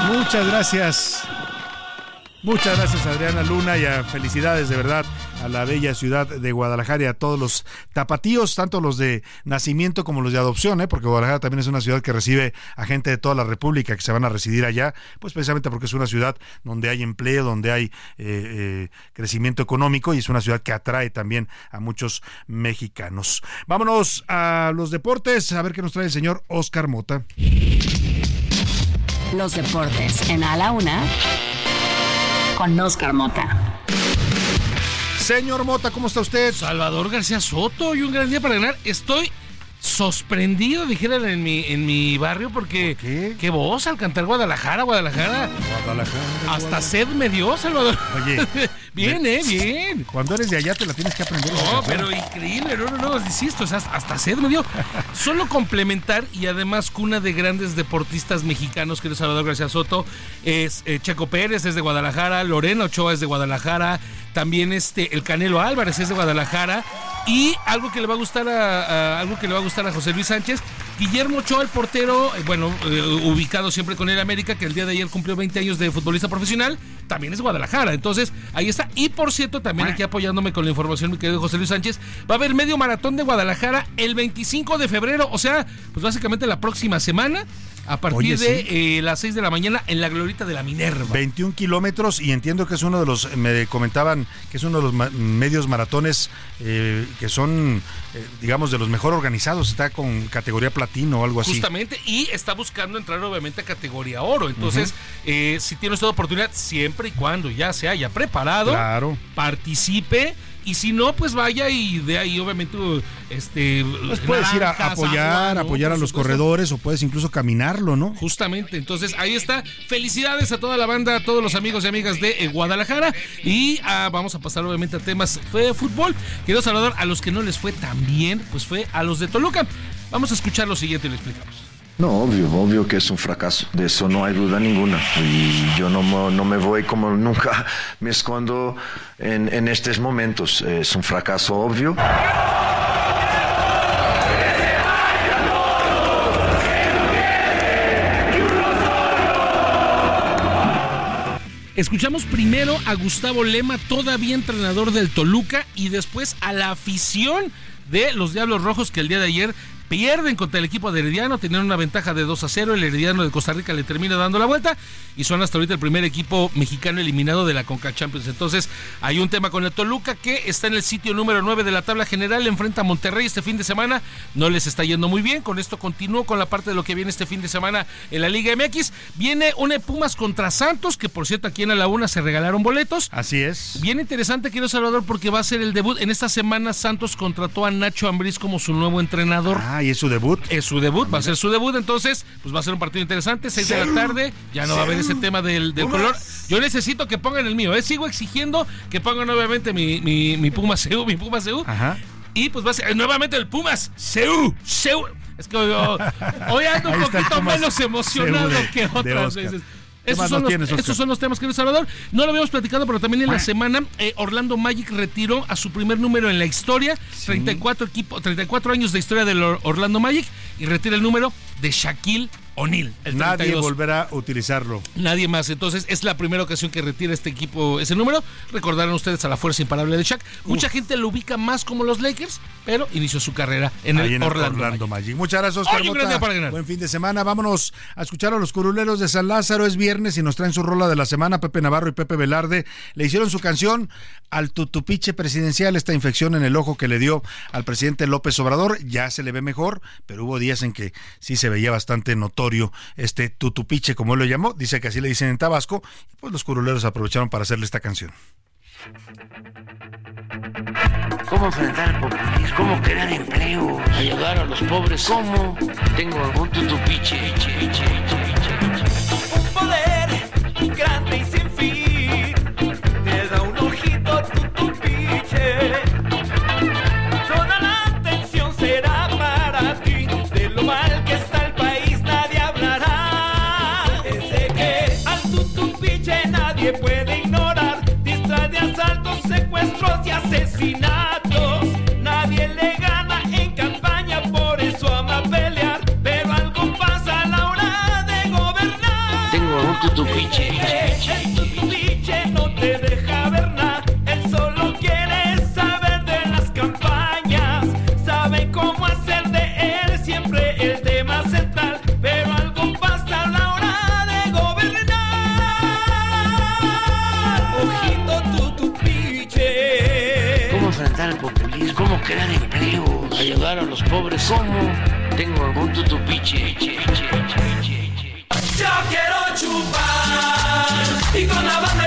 Muchas gracias. Muchas gracias Adriana Luna y a felicidades de verdad a la bella ciudad de Guadalajara y a todos los tapatíos, tanto los de nacimiento como los de adopción, ¿eh? porque Guadalajara también es una ciudad que recibe a gente de toda la República que se van a residir allá, pues precisamente porque es una ciudad donde hay empleo, donde hay eh, eh, crecimiento económico y es una ciudad que atrae también a muchos mexicanos. Vámonos a los deportes, a ver qué nos trae el señor Oscar Mota. Los deportes en A la Una con Oscar Mota. Señor Mota, ¿cómo está usted? Salvador García Soto y un gran día para ganar. Estoy sorprendido, dijeran en mi, en mi barrio, porque qué? qué voz al cantar Guadalajara, Guadalajara. Guadalajara. Hasta sed me dio, Salvador. Oye. bien, eh, bien. Cuando eres de allá te la tienes que aprender. No, pero increíble, no, no, no, insisto, hasta, hasta sed me dio. Solo complementar y además cuna de grandes deportistas mexicanos, que es Salvador García Soto, es eh, Checo Pérez, es de Guadalajara, Lorena Ochoa es de Guadalajara, también este, el Canelo Álvarez es de Guadalajara, y algo que le va a gustar a, a- algo que le va a gustar a José Luis Sánchez, Guillermo Ochoa, el portero, eh, bueno, eh, ubicado siempre con el América, que el día de ayer cumplió 20 años de futbolista profesional, también es Guadalajara. Entonces, ahí está. Y por cierto, también aquí apoyándome con la información, mi querido José Luis Sánchez, va a haber medio maratón de Guadalajara el 25 de febrero, o sea, pues básicamente la próxima semana, a partir Oye, de sí. eh, las 6 de la mañana en la glorita de la Minerva. 21 kilómetros y entiendo que es uno de los, me comentaban que es uno de los ma- medios maratones eh, que son, eh, digamos, de los mejor organizados, está con categoría platino o algo así. Justamente, y está buscando entrar obviamente a categoría oro. Entonces, eh, si tiene usted oportunidad, siempre y cuando ya se haya preparado, Claro. participe. Y si no, pues vaya y de ahí obviamente este Pues puedes ir a apoyar, agua, ¿no? apoyar a los corredores o puedes incluso caminarlo, ¿no? Justamente, entonces ahí está. Felicidades a toda la banda, a todos los amigos y amigas de eh, Guadalajara. Y ah, vamos a pasar obviamente a temas de fútbol. Quiero saludar a los que no les fue tan bien, pues fue a los de Toluca. Vamos a escuchar lo siguiente y le explicamos. No, obvio, obvio que es un fracaso. De eso no hay duda ninguna. Y yo no, me- voy como nunca me escondo en estos momentos. Es un fracaso obvio. Escuchamos primero a Gustavo Lema, todavía entrenador del Toluca, y después a la afición de los Diablos Rojos que el día de ayer pierden contra el equipo de Herediano, tenían una ventaja de 2 a 0, el Herediano de Costa Rica le termina dando la vuelta y son hasta ahorita el primer equipo mexicano eliminado de la Conca Champions. Entonces hay un tema con el Toluca que está en el sitio número 9 de la tabla general, enfrenta a Monterrey este fin de semana, no les está yendo muy bien, con esto continúo con la parte de lo que viene este fin de semana en la Liga MX. Viene una Pumas contra Santos, que por cierto aquí en la Una se regalaron boletos. Así es. Bien interesante, quiero Salvador, porque va a ser el debut. En esta semana Santos contrató a Nacho Ambriz como su nuevo entrenador. Ah, y es su debut. Es su debut, va a ser su debut, entonces, pues va a ser un partido interesante, 6 de la tarde, ya no va a haber ese tema del, del color. Yo necesito que pongan el mío, ¿eh? sigo exigiendo que pongan nuevamente mi, mi, mi Puma CU, mi Puma CU. Ajá. Y pues va a ser eh, nuevamente el Pumas CU, CU. Es que hoy, hoy ando un poquito menos emocionado de- que otras veces. ¿Qué Esos son, los, tienes, Oscar? esos son los temas, querido Salvador. No lo habíamos platicado, pero también en la semana eh, Orlando Magic retiró a su primer número en la historia. 34, equipo, 34 años de historia del Or- Orlando Magic y retira el número de Shaquille O'Neal. Nadie volverá a utilizarlo. Nadie más. Entonces es la primera ocasión que retira este equipo ese número. Recordarán ustedes a la fuerza imparable de Shaq. Mucha gente lo ubica más como los Lakers, pero inició su carrera en el Orlando, Magic. Muchas gracias, Oscar Buen fin de semana. Vámonos a escuchar a los curuleros de San Lázaro. Es viernes y nos traen su rola de la semana. Pepe Navarro y Pepe Velarde le hicieron su canción al tutupiche presidencial, esta infección en el ojo que le dio al presidente López Obrador. Ya se le ve mejor, pero hubo días en que sí se veía bastante notorio este tutupiche, como él lo llamó. Dice que así le dicen en Tabasco. Y pues los curuleros aprovecharon para hacerle esta canción. ¿Cómo enfrentar el populismo? ¿Cómo crear empleo? Ayudar a los pobres. ¿Cómo? Tengo un tutupiche. Puede ignorar. Distrae asaltos, secuestros y asesinatos. Crear empleo? Ayudar a los pobres. ¿Cómo? Tengo un tutupiche. Yo quiero chupar y con la banda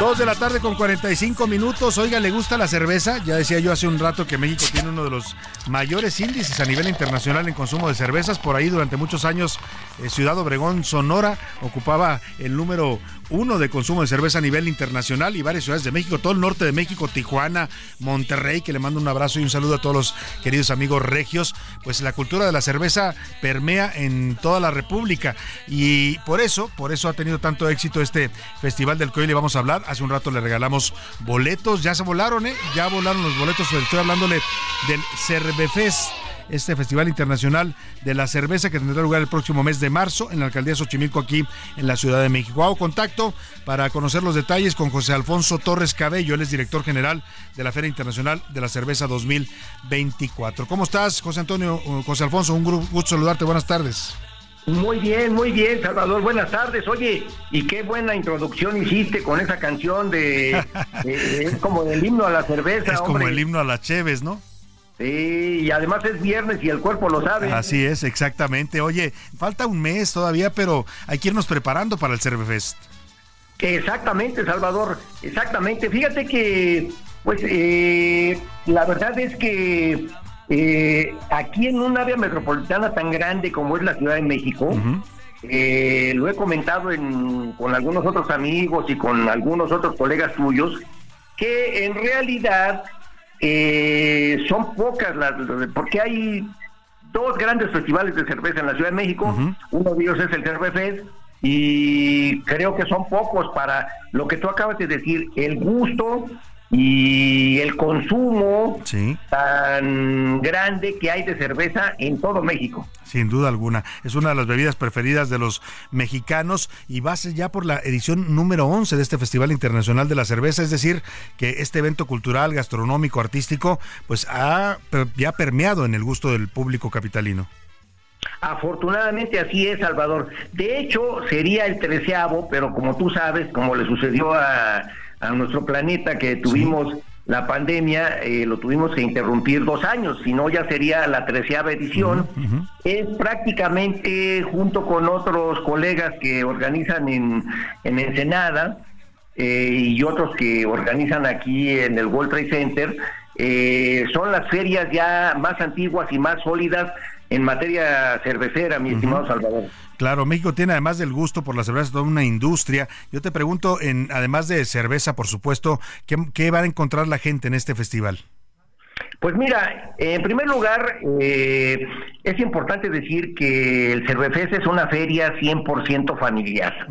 Dos de la tarde con 45 minutos. Oiga, ¿le gusta la cerveza? Ya decía yo hace un rato que México tiene uno de los mayores índices a nivel internacional en consumo de cervezas. Por ahí durante muchos años eh, Ciudad Obregón, Sonora, ocupaba el número uno de consumo de cerveza a nivel internacional y varias ciudades de México, todo el norte de México, Tijuana, Monterrey, que le mando un abrazo y un saludo a todos los queridos amigos regios. Pues la cultura de la cerveza permea en toda la República y por eso, por eso ha tenido tanto éxito este festival del que hoy le vamos a hablar. Hace un rato le regalamos boletos, ya se volaron, ¿eh? Ya volaron los boletos, estoy hablándole del Cervefest este Festival Internacional de la Cerveza que tendrá lugar el próximo mes de marzo en la alcaldía Xochimilco aquí en la Ciudad de México. Hago contacto para conocer los detalles con José Alfonso Torres Cabello, él es director general de la Feria Internacional de la Cerveza 2024. ¿Cómo estás, José Antonio, José Alfonso? Un gusto saludarte, buenas tardes. Muy bien, muy bien, Salvador. Buenas tardes. Oye, y qué buena introducción hiciste con esa canción de, de- es como del himno a la cerveza. Es como el himno a las Cheves, ¿no? Sí, y además es viernes y el cuerpo lo sabe. Así es, exactamente. Oye, falta un mes todavía, pero hay que irnos preparando para el Cervefest. Exactamente, Salvador, exactamente. Fíjate que, pues, eh, la verdad es que eh, aquí en un área metropolitana tan grande como es la Ciudad de México, eh, lo he comentado en- con algunos otros amigos y con algunos otros colegas tuyos, que en realidad eh, son pocas las, porque hay dos grandes festivales de cerveza en la Ciudad de México, uno de ellos es el Cervefest, y creo que son pocos para lo que tú acabas de decir, el gusto y el consumo tan grande que hay de cerveza en todo México. Sin duda alguna. Es una de las bebidas preferidas de los mexicanos y va a ser ya por la edición número 11 de este Festival Internacional de la Cerveza. Es decir, que este evento cultural, gastronómico, artístico, pues ha ya permeado en el gusto del público capitalino. Afortunadamente así es, Salvador. De hecho, sería el treceavo, pero como tú sabes, como le sucedió a, a nuestro planeta que tuvimos la pandemia, eh, lo tuvimos que interrumpir dos años, si no ya sería la treceava edición. Es prácticamente junto con otros colegas que organizan en, en Ensenada eh, y otros que organizan aquí en el World Trade Center, eh, son las ferias ya más antiguas y más sólidas en materia cervecera, mi estimado Salvador. Claro, México tiene además del gusto por la cerveza toda una industria. Yo te pregunto, en, además de cerveza, por supuesto, ¿qué, qué va a encontrar la gente en este festival? Pues mira, en primer lugar, eh, es importante decir que el Cervefest es una feria 100% familiar.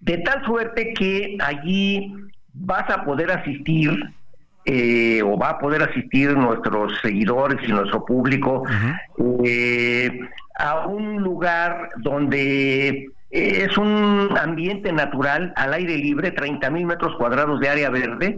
de tal suerte que allí vas a poder asistir eh, o va a poder asistir nuestros seguidores y nuestro público eh, a un lugar donde es un ambiente natural al aire libre, 30 mil metros cuadrados de área verde,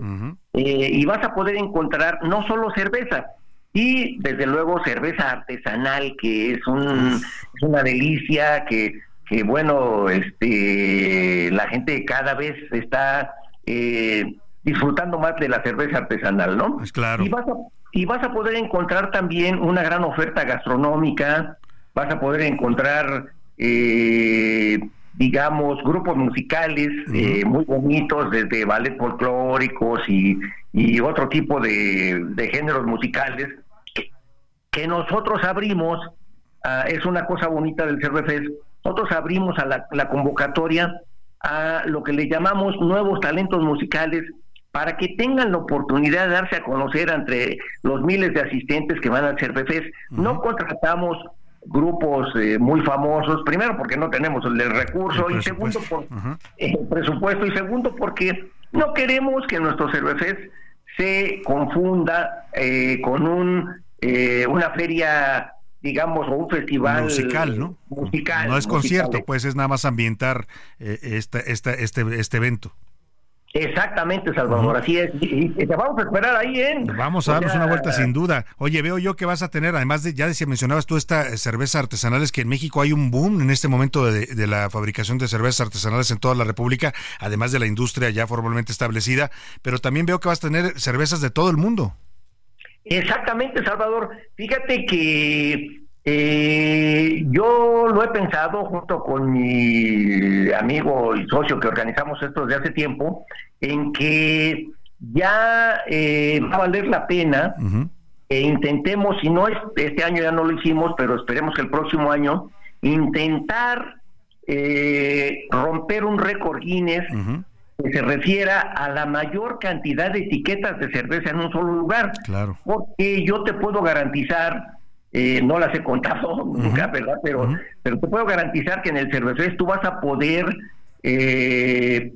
eh, y vas a poder encontrar no solo cerveza, y desde luego cerveza artesanal, que es, un, es una delicia, que, que bueno, este, la gente cada vez está eh, disfrutando más de la cerveza artesanal, ¿no? Es claro. Y vas, a, y vas a poder encontrar también una gran oferta gastronómica, vas a poder encontrar eh, digamos, grupos musicales eh, muy bonitos, desde ballet folclóricos y, y otro tipo de, de géneros musicales, que, que nosotros abrimos, ah, es una cosa bonita del Cervefest, nosotros abrimos a la, la convocatoria a lo que le llamamos nuevos talentos musicales para que tengan la oportunidad de darse a conocer entre los miles de asistentes que van al Cervefest. No contratamos grupos eh, muy famosos, primero porque no tenemos el recurso y segundo por el presupuesto y segundo porque no queremos que nuestro cervecés se confunda eh, con un eh, una feria digamos o un festival musical, ¿no? Musical, no es musical. concierto, pues es nada más ambientar eh, esta, esta, este, este evento. Exactamente, Salvador, así es. Y, y te vamos a esperar ahí, ¿eh? Vamos a darnos una vuelta sin duda. Oye, veo yo que vas a tener, además de, ya decía, mencionabas tú esta eh, cerveza artesanal, es que en México hay un boom en este momento de, de la fabricación de cervezas artesanales en toda la República, además de la industria ya formalmente establecida, pero también veo que vas a tener cervezas de todo el mundo. Exactamente, Salvador. Fíjate que eh, yo lo he pensado junto con mi amigo y socio que organizamos esto desde hace tiempo, en que ya eh, va a valer la pena e intentemos, si no es, este año ya no lo hicimos, pero esperemos que el próximo año, intentar eh, romper un récord Guinness que se refiera a la mayor cantidad de etiquetas de cerveza en un solo lugar. Claro. Porque yo te puedo garantizar, eh, no las he contado nunca, ¿verdad? Pero, pero te puedo garantizar que en el Cervefest tú vas a poder, eh,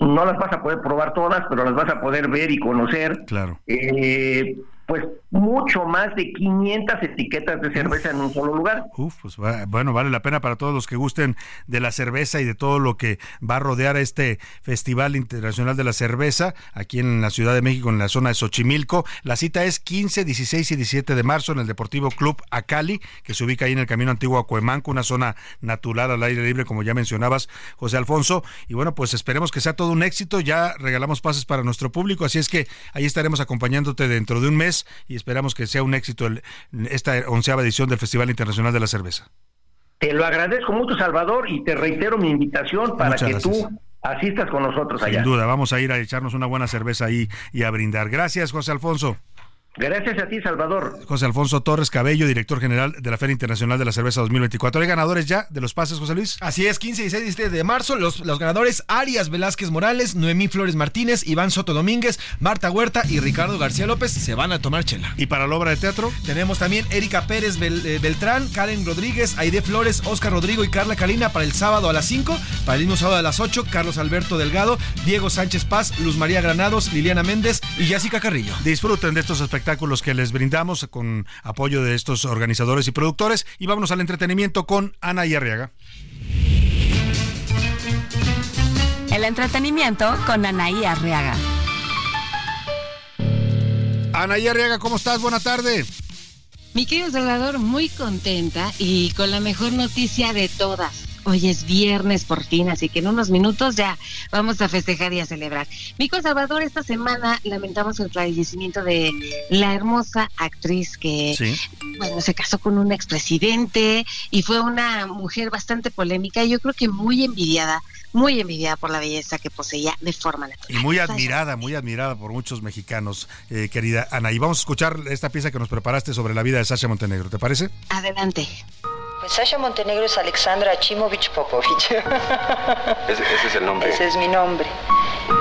no las vas a poder probar todas, pero las vas a poder ver y conocer. Claro. Eh, pues mucho más de 500 etiquetas de cerveza en un solo lugar. Uf, pues va- bueno, vale la pena para todos los que gusten de la cerveza y de todo lo que va a rodear a este Festival Internacional de la Cerveza aquí en la Ciudad de México, en la zona de Xochimilco. La cita es 15, 16 y 17 de marzo en el Deportivo Club Acali, que se ubica ahí en el Camino Antiguo a Cuemanco, una zona natural al aire libre, como ya mencionabas, José Alfonso. Y bueno, pues esperemos que sea todo un éxito. Ya regalamos pases para nuestro público, así es que ahí estaremos acompañándote dentro de un mes y esperamos que sea un éxito el- esta onceava edición del Festival Internacional de la Cerveza. Te lo agradezco mucho, Salvador, y te reitero mi invitación para Muchas que gracias. tú asistas con nosotros allá. Sin duda, vamos a ir a echarnos una buena cerveza ahí y a brindar. Gracias, José Alfonso. Gracias a ti, Salvador. José Alfonso Torres Cabello, director general de la Feria Internacional de la Cerveza 2024. ¿Hay ganadores ya de los pases, José Luis? Así es, 15 y 16 y 17 de marzo, los, los ganadores Arias Velázquez Morales, Noemí Flores Martínez, Iván Soto Domínguez, Marta Huerta y Ricardo García López se van a tomar chela. ¿Y para la obra de teatro? Tenemos también Erika Pérez Bel- eh, Beltrán, Karen Rodríguez, Aide Flores, Oscar Rodrigo y Carla Calina para el sábado a las 5, para el mismo sábado a las 8, Carlos Alberto Delgado, Diego Sánchez Paz, Luz María Granados, Liliana Méndez y Jessica Carrillo. Disfruten de estos espectáculos que les brindamos con apoyo de estos organizadores y productores. Y vámonos al entretenimiento con Ana y Arriaga. El entretenimiento con Anaí Arriaga. Ana y Arriaga, ¿cómo estás? Buena tarde. Mi querido Salvador, muy contenta y con la mejor noticia de todas. Hoy es viernes por fin, así que en unos minutos ya vamos a festejar y a celebrar. Mico Salvador, esta semana lamentamos el fallecimiento de la hermosa actriz que, Sí. bueno, se casó con un expresidente y fue una mujer bastante polémica y yo creo que muy envidiada, muy envidiada por la belleza que poseía de forma natural. Y muy admirada, muy admirada por muchos mexicanos, eh, querida Ana. Y vamos a escuchar esta pieza que nos preparaste sobre la vida de Sasha Montenegro, ¿te parece? Adelante. Pues Sasha Montenegro es Alexandra Achimovich Popovich. Ese, ese es el nombre. Ese es mi nombre.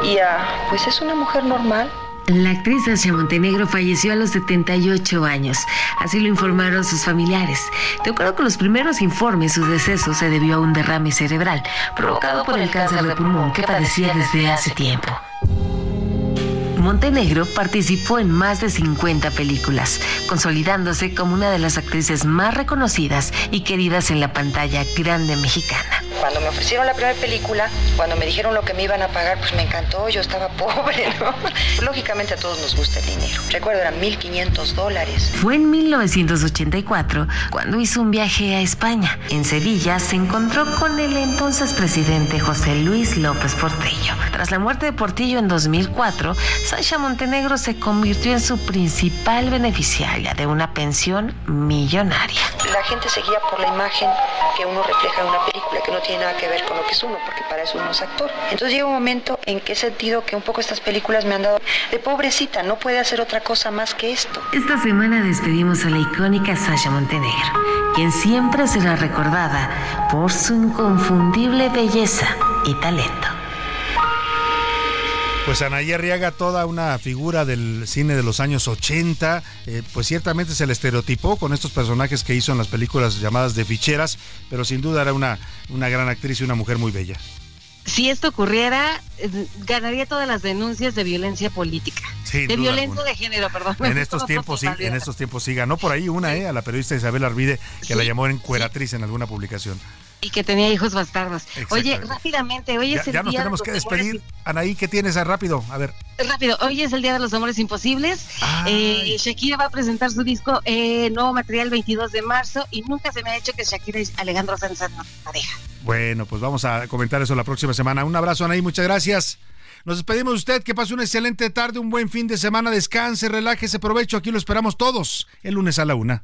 Y ah, pues es una mujer normal, La actriz Sasha Montenegro falleció a los 78 años, así lo informaron sus familiares. De acuerdo con los primeros informes, su deceso se debió a un derrame cerebral provocado por el cáncer de pulmón que padecía desde hace tiempo. Montenegro participó en más de 50 películas, consolidándose como una de las actrices más reconocidas y queridas en la pantalla grande mexicana. Cuando me ofrecieron la primera película, cuando me dijeron lo que me iban a pagar, pues me encantó, yo estaba pobre, ¿no? Lógicamente a todos nos gusta el dinero. Recuerdo, eran 1.500 dólares. Fue en 1984 cuando hizo un viaje a España. En Sevilla se encontró con el entonces presidente José Luis López Portillo. Tras la muerte de Portillo en 2004, Sasha Montenegro se convirtió en su principal beneficiaria de una pensión millonaria. La gente seguía por la imagen que uno refleja en una película, que no tiene nada que ver con lo que es uno, porque para eso uno es actor. Entonces llega un momento en que he sentido que un poco estas películas me han dado de pobrecita, no puede hacer otra cosa más que esto. Esta semana despedimos a la icónica Sasha Montenegro, quien siempre será recordada por su inconfundible belleza y talento. Pues Anaí Arriaga, toda una figura del cine de los años 80, eh, pues ciertamente se le estereotipó con estos personajes que hizo en las películas llamadas de ficheras, pero sin duda era una, una gran actriz y una mujer muy bella. Si esto ocurriera, eh, ganaría todas las denuncias de violencia política. Sin de violencia alguna. de género, perdón. En estos tiempos sí, en estos tiempos sí ganó por ahí una, eh, a la periodista Isabel Arvide, que la llamó encueratriz en alguna publicación. Y que tenía hijos bastardos. Oye, rápidamente, hoy Ya, es el ya nos día tenemos que amores despedir. Anaí, ¿qué tienes? Ah, Rápido, a ver. Rápido, hoy es el Día de los Amores Imposibles. Eh, Shakira va a presentar su disco eh, Nuevo Material 22 de marzo y nunca se me ha hecho que Shakira y Alejandro Sanz sean pareja. Bueno, pues vamos a comentar eso la próxima semana. Un abrazo, Anaí, muchas gracias. Nos despedimos de usted, que pase una excelente tarde, un buen fin de semana, descanse, relájese, provecho. Aquí lo esperamos todos el lunes a la una.